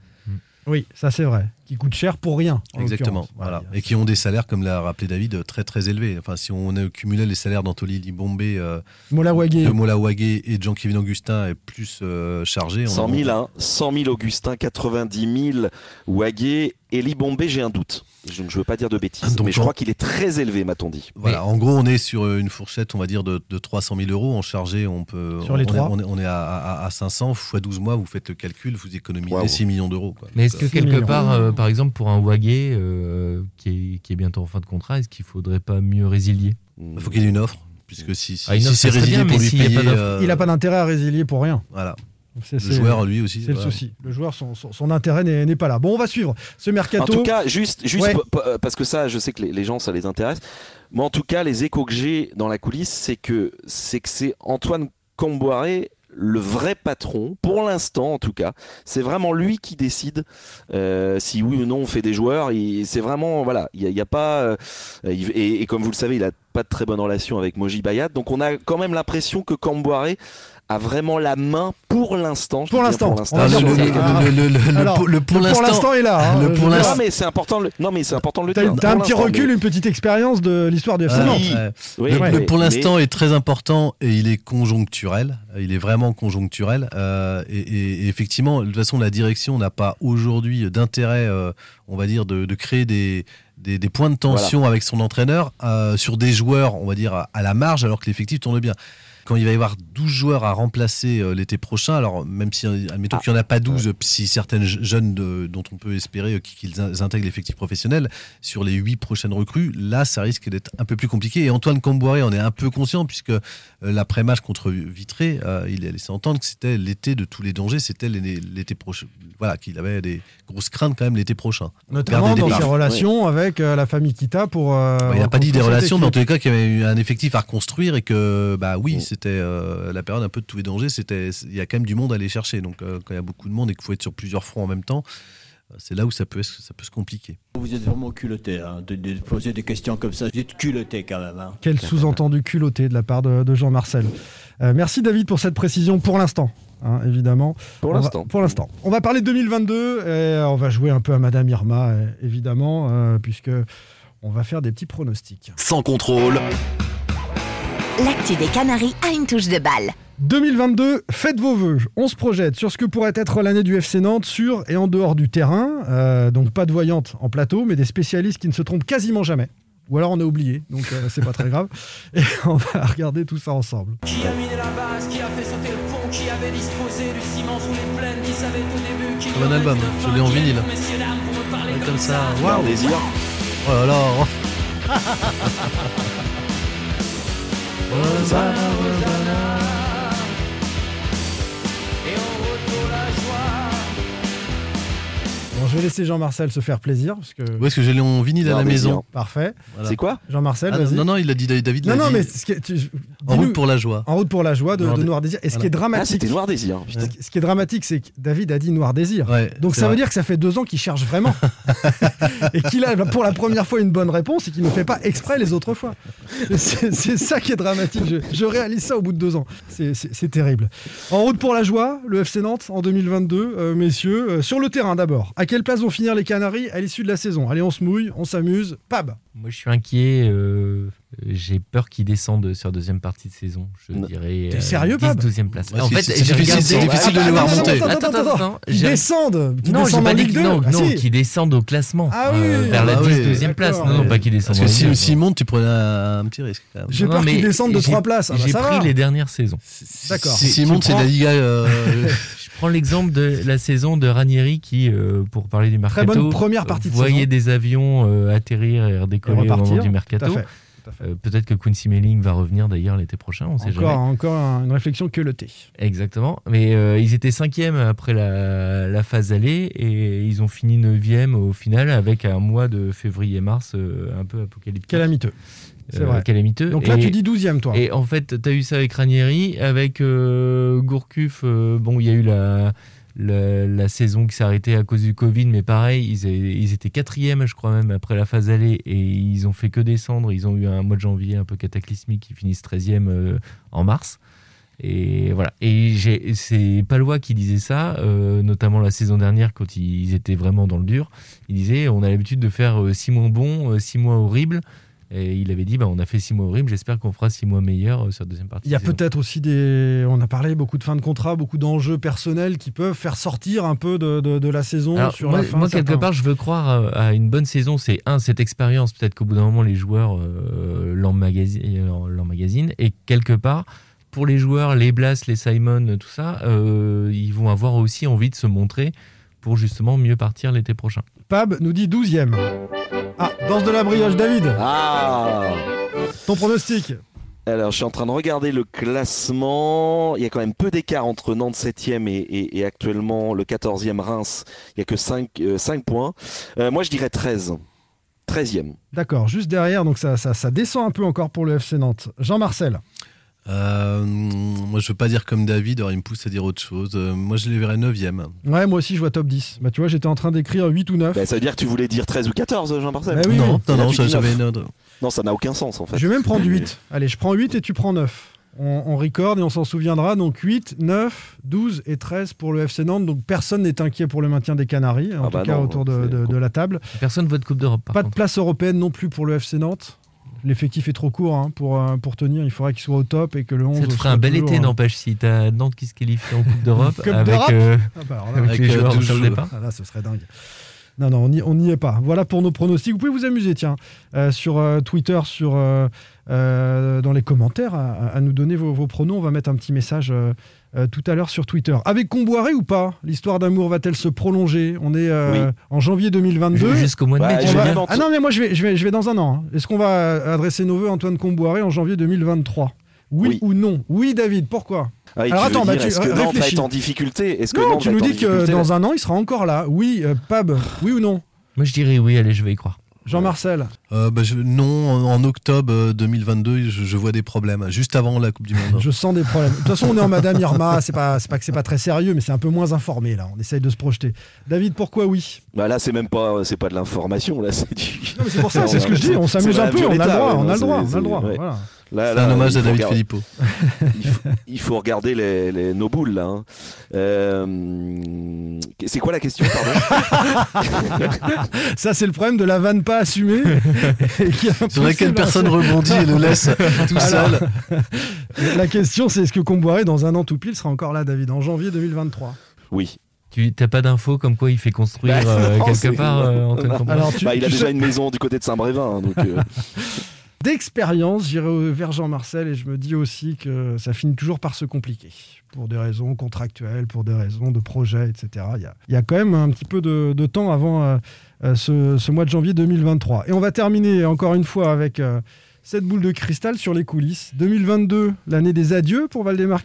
S5: Oui, ça c'est vrai. Qui coûte cher pour rien. en
S8: Exactement. Voilà. Et qui ont des salaires, comme l'a rappelé David, très très élevés. Enfin, si on a cumulé les salaires d'Antoli Libombe, euh, de Molawagé et de Jean-Kévin Augustin est plus euh, chargé. on
S7: 100
S8: en-
S7: 000, hein. 100 000 Augustin, 90 000 Wagé et Libombe, j'ai un doute. Je ne veux pas dire de bêtises,
S8: Donc,
S7: mais je
S8: on-
S7: crois qu'il est très élevé, m'a-t-on dit.
S8: Voilà, en gros, on est sur euh, une fourchette, on va dire, de, de 300 000 euros. En chargé, on peut.
S5: Sur les
S8: on,
S5: trois.
S8: Est, on est, on est à, à- à 500 x 12 mois, vous faites le calcul, vous économisez
S7: Waouh.
S8: 6 millions d'euros. quoi.
S6: Mais
S8: Donc,
S6: est-ce que
S8: euh,
S6: quelque part, euh, par exemple, pour un Wagé euh, qui, est, qui est bientôt en fin de contrat, est-ce qu'il faudrait pas mieux résilier?
S8: Il faut qu'il y ait une offre, puisque si, si,
S6: Ah, une
S8: si
S6: offre,
S8: c'est résilié
S6: bien,
S8: pour
S6: mais
S8: lui
S6: a
S8: payer.
S6: pas d'offre,
S8: euh,
S5: Il n'a pas d'intérêt à résilier pour rien.
S8: Voilà.
S5: C'est
S8: Le joueur, lui aussi.
S5: C'est le souci. Le joueur, son, son- son intérêt n'est pas là. Bon, on va suivre ce mercato.
S7: En tout cas, juste, juste
S5: Ouais.
S7: euh, parce que ça, je sais que les, les gens, ça les intéresse. Mais en tout cas, les échos que j'ai dans la coulisse, c'est que c'est que c'est Antoine Camboiré le vrai patron, pour l'instant en tout cas. C'est vraiment lui qui décide euh, si oui ou non on fait des joueurs. Il- C'est vraiment, voilà, il n'y a, y a pas... euh, et, et comme vous le savez, il a pas de très bonne relation avec Moji Bayat. Donc on a quand même l'impression que Camboiré a vraiment la main pour l'instant.
S5: Pour l'instant.
S8: Le, pour
S5: l'instant est là. hein.
S8: le pour
S7: Non mais c'est important. de le- Non mais c'est important de le
S5: T'as
S7: dire.
S5: t'as un petit recul,
S7: mais-
S5: une petite expérience de l'histoire du FC
S8: Ah,
S5: Nantes.
S7: oui.
S8: ouais.
S7: Oui,
S8: le, pour
S7: Mais-
S8: l'instant est très important et il est conjoncturel. Il est vraiment conjoncturel. euh, et, et- et effectivement, de toute façon, la direction n'a pas aujourd'hui d'intérêt, euh, on va dire, de, de créer des, des, des points de tension avec son entraîneur euh, sur des joueurs, on va dire, à la marge, alors que l'effectif tourne bien. Quand il va y avoir 12 joueurs à remplacer euh, l'été prochain, alors même si, euh, admettons
S7: Ah.
S8: qu'il n'y en a pas 12, si certaines je- jeunes de- dont on peut espérer euh, qu'ils in- intègrent l'effectif professionnel, sur les 8 prochaines recrues, là, ça risque d'être un peu plus compliqué. Et Antoine Camboiré en est un peu conscient, puisque euh, l'après-match contre Vitré, euh, il a laissé entendre que c'était l'été de tous les dangers, c'était l'été prochain. Voilà, qu'il avait des grosses craintes quand même l'été prochain.
S5: Notamment dans ses relations avec euh, la famille Kita pour. euh,
S8: il n'a pas dit des relations, mais en tous les cas, qu'il y avait eu un effectif à reconstruire et que, bah oui,
S7: Mm.
S8: C'était euh, la période un peu de tous les dangers. C'était, il y a quand même du monde à aller chercher. Donc, euh, quand il y a beaucoup de monde et qu'il faut être sur plusieurs fronts en même temps, c'est là où ça peut, ça peut se compliquer.
S9: Vous êtes vraiment culotté hein, de, de poser des questions comme ça. Vous êtes culotté quand même. hein.
S5: Quel sous-entendu culotté de la part de, de Jean-Marcel. Euh, merci David pour cette précision pour l'instant. hein, évidemment.
S7: Pour l'instant.
S5: Pour l'instant. On va parler de 2022 et on va jouer un peu à Madame Irma, euh, évidemment, euh, puisque on va faire des petits pronostics.
S1: Sans contrôle,
S10: L'actu des Canaries a une touche de balle.
S5: 2022, faites vos vœux. On se projette sur ce que pourrait être l'année du FC Nantes sur et en dehors du terrain. Euh, donc pas de voyantes en plateau, mais des spécialistes qui ne se trompent quasiment jamais. Ou alors on a oublié, donc euh, c'est pas très grave. Et on va regarder tout ça ensemble.
S11: Qui a miné la base, qui a fait sauter le pont, qui avait disposé du ciment sous les plaines, qui savait au début qu'il y
S8: Comme un
S11: aurait
S8: album, je l'ai en vinyle.
S11: comme
S8: comme ça,
S11: ça.
S8: waouh.
S7: Leur désir.
S8: Oh là là
S11: Et
S5: Je vais laisser Jean-Marcel se faire plaisir. Parce que...
S8: Où est-ce que je l'ai en vinyle à la maison
S5: Parfait.
S8: Voilà.
S7: C'est quoi
S5: Jean-Marcel,
S8: Ah,
S5: vas-y.
S8: Non, non, il a dit David.
S5: non, non,
S8: dit.
S5: mais ce qui est- tu-
S8: En route pour la joie.
S5: En route pour la joie de,
S8: Noir
S5: de
S8: Dé-
S5: Noir Désir. Et ce qui est
S7: Ah,
S5: dramatique,
S7: c'était Noir Désir.
S5: ce qui- ce qui est dramatique, c'est que David a dit Noir Désir.
S8: Ouais,
S5: Donc ça veut dire que ça fait deux ans qu'il cherche vraiment. et qu'il a pour la première fois une bonne réponse et qu'il ne fait pas exprès les autres fois. C'est ça qui est dramatique. Je, je réalise ça au bout de deux ans. C'est- terrible. En route pour la joie, le FC Nantes en 2022, euh, messieurs. Euh, sur le terrain d'abord. À quelle place vont finir les Canaries à l'issue de la saison? Allez, on se mouille, on s'amuse. Pab
S6: Moi, je suis inquiet. euh, J'ai peur qu'ils descendent sur deuxième partie de saison. Je
S7: Non.
S6: dirais.
S5: T'es sérieux, Pab?
S6: 12e place.
S8: Ouais,
S6: en fait,
S8: c'est
S6: j'ai
S8: difficile- difficile de les voir monter.
S6: Attends,
S5: Attends,
S6: attends,
S5: attends,
S6: attends.
S5: Qu'ils
S6: J'ai-
S5: descendent
S6: Non, j'ai
S5: descendent
S6: pas
S5: en
S6: dit
S5: Ligue
S6: que
S5: 2
S6: non,
S5: Ah,
S6: non,
S5: si.
S6: qu'ils descendent au classement.
S5: Ah oui,
S6: euh, vers la
S8: ah oui,
S6: 10-12e place. Non, non, pas qu'ils descendent
S8: Parce que
S6: en
S8: si,
S6: Ligue,
S8: si
S6: non.
S8: monte, tu prenais un, petit risque.
S5: J'ai peur qu'ils descendent de
S6: j'ai-
S5: trois places. Ah bah,
S6: J'ai pris les dernières saisons.
S5: D'accord.
S8: Si, si
S6: Tu
S8: monte, c'est la Liga. euh,
S6: prends l'exemple de la saison de Ranieri qui, euh, pour parler du mercato,
S5: bonne première partie de
S6: voyait
S5: saison.
S6: des avions euh, atterrir et redécoller
S5: Et
S6: au moment du mercato. Euh, Peut-être que Quincy Melling va revenir d'ailleurs l'été prochain, on sait
S5: Encore,
S6: jamais.
S5: encore un- une réflexion que le thé.
S6: Exactement. Mais euh, ils étaient cinquièmes après la, la phase aller et ils ont fini neuvième au final avec un mois de février-mars euh, un peu apocalyptique.
S5: Calamiteux. C'est vrai.
S6: Calamiteux.
S5: Donc là,
S6: Et-
S5: tu dis 12e, toi.
S6: et en fait, tu as eu ça avec Ranieri, avec euh, Gourcuff. euh, bon, il y a eu la, la, la saison qui s'est arrêtée à cause du Covid, mais pareil, ils, ils étaient quatrième, je crois même, après la phase aller, et ils ont fait que descendre. Ils ont eu un mois de janvier un peu cataclysmique, ils finissent 13e euh, en mars. Et voilà. Et c'est Palois qui disait ça, euh, notamment la saison dernière quand ils étaient vraiment dans le dur. Il disait on a l'habitude de faire euh, six mois bons, euh, six mois horribles. Et il avait dit bah, on a fait six mois horribles, j'espère qu'on fera six mois meilleurs euh, sur la deuxième partie.
S5: Il y a peut-être aussi des. On a parlé beaucoup de fins de contrat, beaucoup d'enjeux personnels qui peuvent faire sortir un peu de, de- de la saison
S6: Alors,
S5: sur
S6: moi,
S5: la fin.
S6: moi, quelque part, je veux croire euh, à une bonne saison. C'est un, cette expérience. Peut-être qu'au bout d'un moment, les joueurs euh, l'emmagasi- euh, l'emmagasinent. Et quelque part, pour les joueurs, les Blas, les Simon, tout ça, euh, ils vont avoir aussi envie de se montrer pour justement mieux partir l'été prochain.
S5: Pab nous dit 12e. Ah, danse de la brioche, David.
S7: Ah
S5: Ton pronostic
S7: Alors, je suis en train de regarder le classement. Il y a quand même peu d'écart entre Nantes 7e et, et- et actuellement le 14e Reims. Il n'y a que 5, points. Euh, moi, je dirais 13. 13e.
S5: D'accord, juste derrière, donc ça, ça, ça descend un peu encore pour le FC Nantes. Jean-Marcel.
S8: Euh, moi, je veux pas dire comme David, alors il me pousse à dire autre chose. Euh, moi, je les verrais 9e.
S5: Ouais, moi aussi, je vois top 10. Bah, tu vois, j'étais en train d'écrire 8 ou 9.
S7: Bah, ça veut dire que tu voulais dire 13 ou 14, Jean-Marcel
S5: Bah oui,
S8: non,
S5: oui.
S8: non, non, j'avais une autre.
S7: Non, ça n'a aucun sens en fait.
S5: Je vais même prendre 8. Allez, je prends 8 et tu prends 9. On, on record et on s'en souviendra. Donc 8, 9, 12 et 13 pour le FC Nantes. Donc personne n'est inquiet pour le maintien des Canaries, en
S7: Ah
S5: tout
S7: bah
S5: cas
S7: non,
S5: autour de, de- de la table.
S6: Personne vote Coupe d'Europe.
S5: Pas de
S6: contre.
S5: place européenne non plus pour le FC Nantes. L'effectif est trop court hein, pour, euh, pour tenir. Il faudrait qu'il soit au top et que le 11
S6: Ça te ferait un bel
S5: toujours,
S6: été,
S5: euh,
S6: n'empêche, si t'as Nantes qui se qualifie en Coupe d'Europe
S5: Coupe
S6: avec,
S5: d'Europe
S6: euh,
S5: Ah bah alors là,
S6: avec
S8: avec,
S6: les
S8: euh,
S6: joueurs
S8: 12
S6: sur le
S8: joueurs.
S6: départ.
S5: Ah là, ce serait dingue. Non, non, on n'y on n'y est pas. Voilà pour nos pronostics. Vous pouvez vous amuser, tiens, euh, sur euh, Twitter, sur, euh, euh, dans les commentaires, à, à nous donner vos, vos pronos. On va mettre un petit message euh, tout à l'heure sur Twitter. Avec Comboiré ou pas L'histoire d'amour va-t-elle se prolonger? On est euh,
S7: Oui.
S5: en janvier 2022.
S6: Jusqu'au mois de
S7: Bah,
S6: mai,
S5: va-
S6: dire-
S5: Ah non, mais moi je vais, je vais, je vais dans un an. hein. Est-ce qu'on va adresser nos voeux à Antoine Comboiré en janvier 2023 oui,
S7: Oui.
S5: ou non? Oui, David, pourquoi?
S7: Ah,
S5: Alors attends, bah, tu-
S7: est-ce que Nantes va
S5: réfléchis.
S7: être en difficulté? Est-ce que
S5: Non,
S7: Nantes
S5: tu nous dis que dans un an, il sera encore là. Oui, euh, Pab, oui ou non?
S6: Moi, je dirais oui, allez, je vais y croire.
S5: Jean-Marcel
S8: Euh, bah, je- non, en, octobre euh, 2022, je, je vois des problèmes, juste avant la Coupe du Monde.
S5: Je sens des problèmes. De toute façon, on est en Madame Irma. C'est pas, c'est pas que c'est pas très sérieux, mais c'est un peu moins informé là. On essaye de se projeter. David, pourquoi oui?
S7: Bah là, c'est même pas, c'est pas de l'information, là, c'est du.
S5: C'est pour ça, c'est ce que je dis. On s'amuse un peu. On a le droit. On a le droit. On a le droit.
S7: Là,
S8: C'est
S7: là,
S8: un hommage à David
S7: regarder-
S8: Filippo.
S7: il, faut, il faut regarder les, les- nos boules là. hein. Euh, c'est quoi la question, pardon
S5: Ça, c'est le problème de la vanne pas assumée. et qui est
S8: Sur laquelle
S5: impossible à-
S8: personne rebondit et le laisse tout seul.
S5: La question, c'est est-ce que Comboiré, dans un an tout pile, sera encore là, David, en janvier 2023
S7: Oui.
S6: Tu n'as pas d'infos comme quoi il fait construire
S7: Bah,
S6: euh,
S7: non,
S6: quelque
S7: c'est-
S6: part euh, Antoine
S7: Bah, il a déjà
S5: sais-
S7: une maison du côté de Saint-Brévin, hein, donc. euh,
S5: D'expérience, j'irai vers Jean-Marcel et je me dis aussi que ça finit toujours par se compliquer. Pour des raisons contractuelles, pour des raisons de projet, etc. Il y a, quand même un petit peu de, temps avant euh, euh, ce, mois de janvier 2023. Et on va terminer encore une fois avec euh, cette boule de cristal sur les coulisses. 2022, l'année des adieux pour Valdemar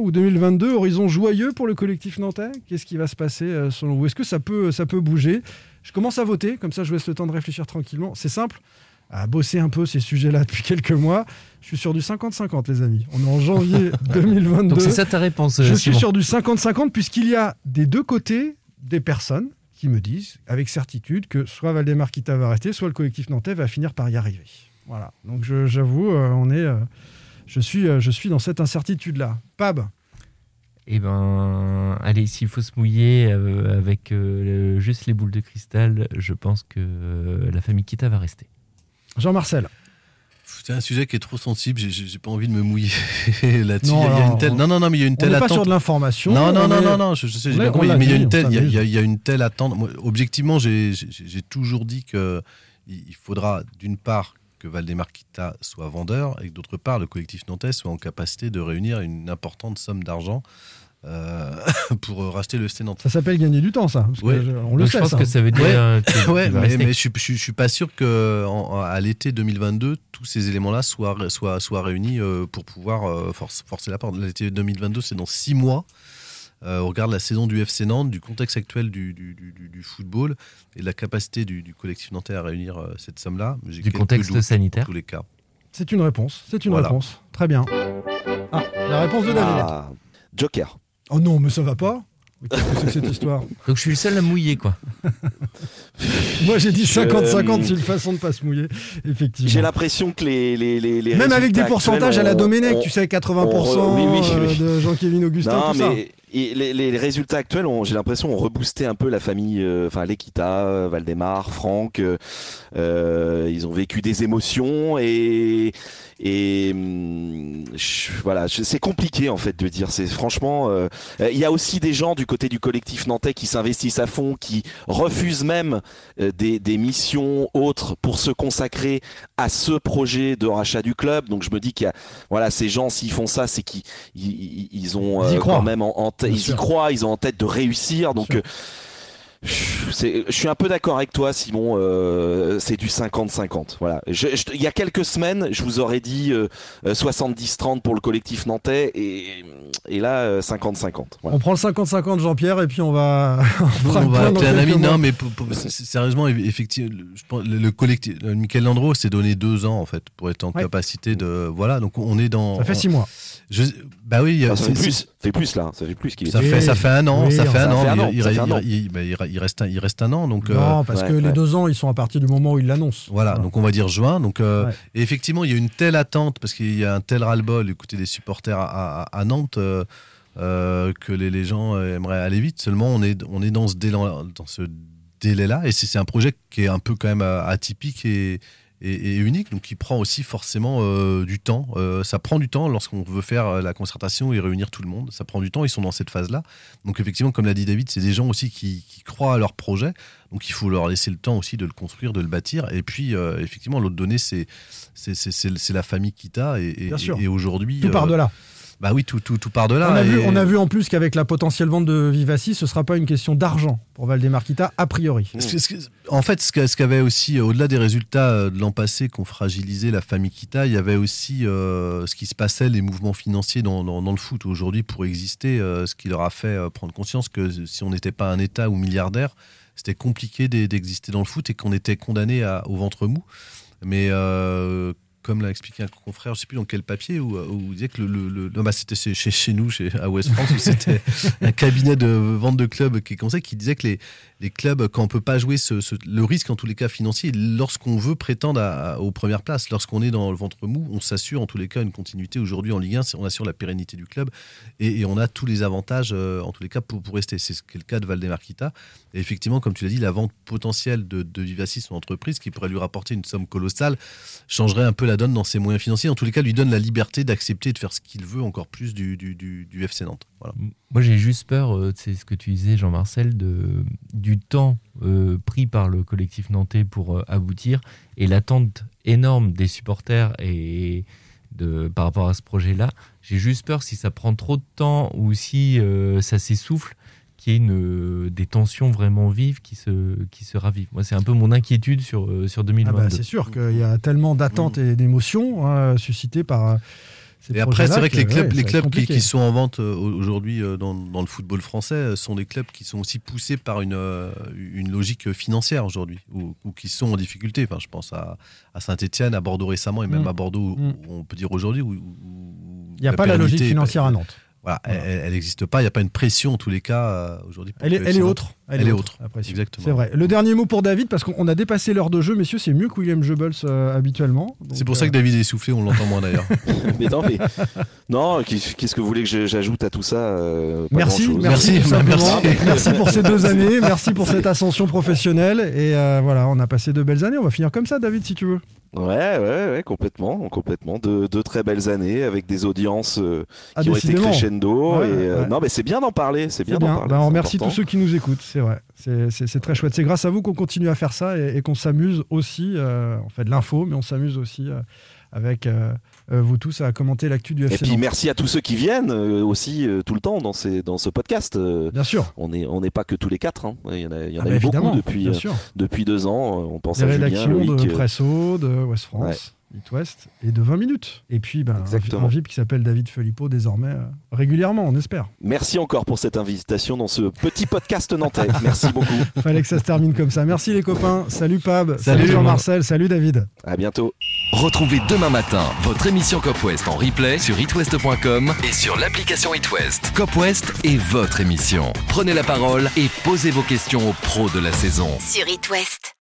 S5: ou 2022, horizon joyeux pour le collectif nantais? Qu'est-ce qui va se passer selon vous? Est-ce que ça peut, ça peut bouger? Je commence à voter, comme ça je laisse le temps de réfléchir tranquillement. C'est simple à bosser un peu ces sujets-là depuis quelques mois. Je suis sur du 50-50, les amis. On est en janvier 2022.
S6: Donc c'est ça ta réponse,
S5: Je suis sur du 50-50 puisqu'il y a des deux côtés des personnes qui me disent avec certitude que soit Valdemar Kita va rester, soit le collectif nantais va finir par y arriver. Voilà. Donc j'avoue, euh, on est, euh, je suis, euh, je suis dans cette incertitude-là. Pab,
S6: Eh ben, allez, s'il faut se mouiller avec juste les boules de cristal, je pense que la famille Kita va rester.
S5: Jean-Marcel.
S8: C'est un sujet qui est trop sensible, j'ai- pas envie de me mouiller là-dessus.
S5: Non,
S8: Il y a- il y a
S5: alors,
S8: une telle...
S5: on-
S8: Non, non, non, mais il y a une
S5: on
S8: telle
S5: pas
S8: attente.
S5: sur de l'information,
S8: Non, non,
S5: on
S8: non,
S5: est-
S8: non, non, je, je sais, j'ai
S5: on
S8: bien compris,
S5: on
S8: mais il y a une
S5: on
S8: telle, il y a- il
S5: s'amuse.
S8: y, a- il y a une telle attente. Moi, objectivement, j'ai toujours dit que il faudra d'une part que Valdemar Kita soit vendeur et que d'autre part le collectif nantais soit en capacité de réunir une importante somme d'argent pour racheter le FC Nantes.
S5: Ça s'appelle gagner du temps, ça. parce que
S8: Ouais.
S5: je- on le
S6: Donc, je
S5: sait.
S6: pense
S5: ça.
S6: que ça veut dire,
S8: Ouais,
S6: euh,
S8: ouais, mais, je, suis- je, suis- je suis pas sûr que en- à l'été 2022 tous ces éléments-là soient, soient, soient réunis euh, pour pouvoir euh, force- forcer la porte. L'été 2022, c'est dans six mois. Euh, on regarde la saison du FC Nantes, du contexte actuel du, du, du- du- du football et de la capacité du, du collectif nantais à réunir euh, cette somme-là.
S6: Du contexte
S8: doutes
S6: sanitaire.
S8: Tous les cas.
S5: C'est une réponse. C'est une
S8: Voilà.
S5: réponse. Très bien. Ah, la réponse de David.
S7: Ah, Joker.
S5: Oh non, mais ça va pas. Mais Qu'est-ce que c'est que cette histoire?
S6: Donc je suis le seul à mouiller, quoi.
S5: Moi, j'ai dit
S7: Je-
S5: 50-50, c'est une façon de pas se mouiller,
S7: J'ai
S5: effectivement.
S7: l'impression que les, les, les, les
S5: Même avec des pourcentages à la Domenech,
S7: on-
S5: tu sais,
S7: on
S5: 80%
S7: re- oui, oui,
S5: euh,
S7: oui.
S5: de Jean-Kévin Augustin,
S7: Non,
S5: tout ça.
S7: mais et les, les résultats actuels, ont- j'ai l'impression, ont reboosté un peu la famille, euh, enfin l'Equita, euh, Valdemar, Franck. euh, ils ont vécu des émotions et et hum, je- voilà, je- c'est compliqué en fait de dire. C'est franchement, euh, il y a aussi des gens du côté du collectif nantais qui s'investissent à fond, qui refusent même euh, des, des missions autres pour se consacrer à ce projet de rachat du club. Donc je me dis qu'il y a, voilà, ces gens s'ils font ça, c'est qu'ils ils, ils- ont
S5: Ils y
S7: euh,
S5: croient.
S7: quand même en, ils y croient, ils ont en tête de réussir. Donc euh, je suis un peu d'accord avec toi, Simon. euh, c'est du 50-50. Voilà. Je- je- il y a quelques semaines, je vous aurais dit euh, euh, 70-30 pour le collectif nantais, et, et là euh, 50-50. Voilà.
S5: On prend le 50-50 Jean-Pierre et puis on va. on
S8: va appeler un ami. Non, mais pour- pour- sérieusement, eff- effectivement, le- je pense- le, le collectif, euh, Michael Landreau s'est donné deux ans en fait pour être en
S5: Ouais.
S8: capacité de. Voilà, donc on est dans.
S5: Ça fait six mois.
S8: Je- bah oui,
S7: Enfin, ça fait plus, ça fait plus là, ça fait plus qu'il est.
S8: Ça fait, ça fait un an,
S5: Oui,
S8: ça fait un an, il, reste un, il reste un an, donc euh,
S5: Non, parce
S7: ouais,
S5: que les deux ans, ils sont à partir du moment où ils l'annoncent.
S8: voilà, donc on va dire juin. Donc euh,
S5: Ouais.
S8: et effectivement, il y a une telle attente parce qu'il y a un tel ras-le-bol du côté des supporters à, à- à Nantes euh, euh, que les, les gens euh, aimeraient aller vite. Seulement, on est, on est dans ce délai, dans ce délai-là, et c'est c'est un projet qui est un peu quand même euh, atypique et et, et unique, donc qui prend aussi forcément euh, du temps. Euh, ça prend du temps lorsqu'on veut faire euh, la concertation et réunir tout le monde. Ça prend du temps, ils sont dans cette phase-là. Donc effectivement, comme l'a dit David, c'est des gens aussi qui, qui croient à leur projet. Donc il faut leur laisser le temps aussi de le construire, de le bâtir. Et puis euh, effectivement, l'autre donnée, c'est la famille Kita. Et, et, et aujourd'hui,
S5: Tout par de là.
S8: Bah oui, tout, tout, tout part de là.
S5: on, a vu, on a vu en plus qu'avec la potentielle vente de Vivaci, ce sera pas une question d'argent pour Valdemarquita, a priori.
S8: En fait, ce qu'avait aussi, euh, au-delà des résultats euh, de l'an passé qui ont fragilisé la famille Kita, il y avait aussi euh, ce qui se passait, les mouvements financiers dans, dans- dans le foot. Aujourd'hui, pour exister, euh, ce qui leur a fait prendre conscience que si on n'était pas un État ou milliardaire, c'était compliqué d'e- d'exister dans le foot et qu'on était condamné au ventre mou. Mais euh, comme l'a expliqué un confrère, je ne sais plus dans quel papier, où, où il disait que le, le- bah, c'était chez, nous, chez, à West France, où c'était un cabinet de vente de clubs qui qui disait que les, les clubs, quand on peut pas jouer ce, le risque en tous les cas financier, lorsqu'on veut prétendre aux premières places, lorsqu'on est dans le ventre mou, on s'assure en tous les cas une continuité. Aujourd'hui en Ligue 1, c'est- on assure la pérennité du club et, on a tous les avantages euh, en tous les cas pour, rester. C'est ce qui est le cas de Valdemarquita. Et effectivement, comme tu l'as dit, la vente potentielle de, de Vivaci, son entreprise, qui pourrait lui rapporter une somme colossale, changerait un peu la donne dans ses moyens financiers. En tous les cas, lui donne la liberté d'accepter de faire ce qu'il veut encore plus du, du, FC Nantes. Voilà.
S6: Moi, j'ai juste peur, euh, c'est ce que tu disais, Jean-Marcel, de, du temps euh, pris par le collectif nantais pour euh, aboutir et l'attente énorme des supporters et de, par rapport à ce projet-là. J'ai juste peur si ça prend trop de temps ou si euh, ça s'essouffle, qu'il y ait une, des tensions vraiment vives qui se, qui se ravivent. Moi, c'est un peu mon inquiétude sur, euh, sur
S5: Ah
S6: 2022.
S5: bah, c'est sûr qu'il y a tellement d'attentes et d'émotions hein, suscitées par.
S8: Et après, c'est vrai que les clubs,
S5: ouais,
S8: les qui, sont en vente euh, aujourd'hui euh, dans, dans le football français euh, sont des clubs qui sont aussi poussés par une, une logique financière aujourd'hui, ou, ou qui sont en difficulté. Enfin, je pense à, à Saint-Etienne, à Bordeaux récemment, et même
S5: Mm.
S8: à Bordeaux,
S5: Mm.
S8: on peut dire aujourd'hui.
S5: Il n'y a pas la logique financière à Nantes.
S8: Voilà, elle n'existe pas. Il n'y a pas une pression en tous les cas euh, aujourd'hui.
S5: Elle est, elle autre.
S8: Elle, est autre. Exactement.
S5: C'est vrai. Le dernier mot pour David, parce qu'on a dépassé l'heure de jeu, messieurs, c'est mieux que William Goebbels euh, habituellement.
S8: C'est pour ça
S5: euh,
S8: que David est essoufflé, on l'entend moins d'ailleurs.
S7: mais non, mais non, qu'est- qu'est-ce que vous voulez que j'ajoute à tout ça euh, pas
S5: Merci, merci, tout
S8: merci.
S5: Merci pour ces deux années, merci pour cette ascension professionnelle. Et euh, voilà, on a passé de belles années. On va finir comme ça, David, si tu veux.
S7: Ouais, ouais, ouais, complètement, complètement. De, de très belles années avec des audiences euh,
S5: Ah,
S7: qui ont été crescendo.
S5: Ouais,
S7: et, euh,
S5: ouais.
S7: Non, mais c'est bien d'en parler. C'est bien parler.
S5: Bah, on remercie
S7: important.
S5: tous ceux qui nous écoutent, c'est vrai. C'est- très chouette. C'est grâce à vous qu'on continue à faire ça et, et qu'on s'amuse aussi. euh, on fait de l'info, mais on s'amuse aussi avec vous tous à commenter l'actu du
S7: Et
S5: FC.
S7: puis
S5: Nantes.
S7: merci à tous ceux qui viennent euh, aussi euh, tout le temps dans, ces, dans ce podcast. euh,
S5: Bien sûr.
S7: On n'est on pas que tous les quatre. hein. Il y en a, il y en
S5: Ah
S7: a
S5: bah
S7: eu beaucoup depuis, euh, deux ans. Euh, On pense
S5: Des
S7: à Julien,
S5: de
S7: euh,
S5: Presso, de West France, It West et de 20 minutes. Et puis ben, un,
S7: Exactement.
S5: un VIP qui s'appelle David Felipeau désormais euh, régulièrement, on espère.
S7: Merci encore pour cette invitation dans ce petit podcast nantais. Merci beaucoup.
S5: Fallait que ça se termine comme ça. Merci les copains. Salut Pab. Salut,
S7: Salut.
S5: Jean-Marcel. Salut David.
S7: À bientôt.
S1: Retrouvez demain matin votre émission Cop West en replay sur itwest.com et sur l'application itwest. Cop West est votre émission. Prenez la parole et posez vos questions aux pros de la saison.
S10: Sur It West.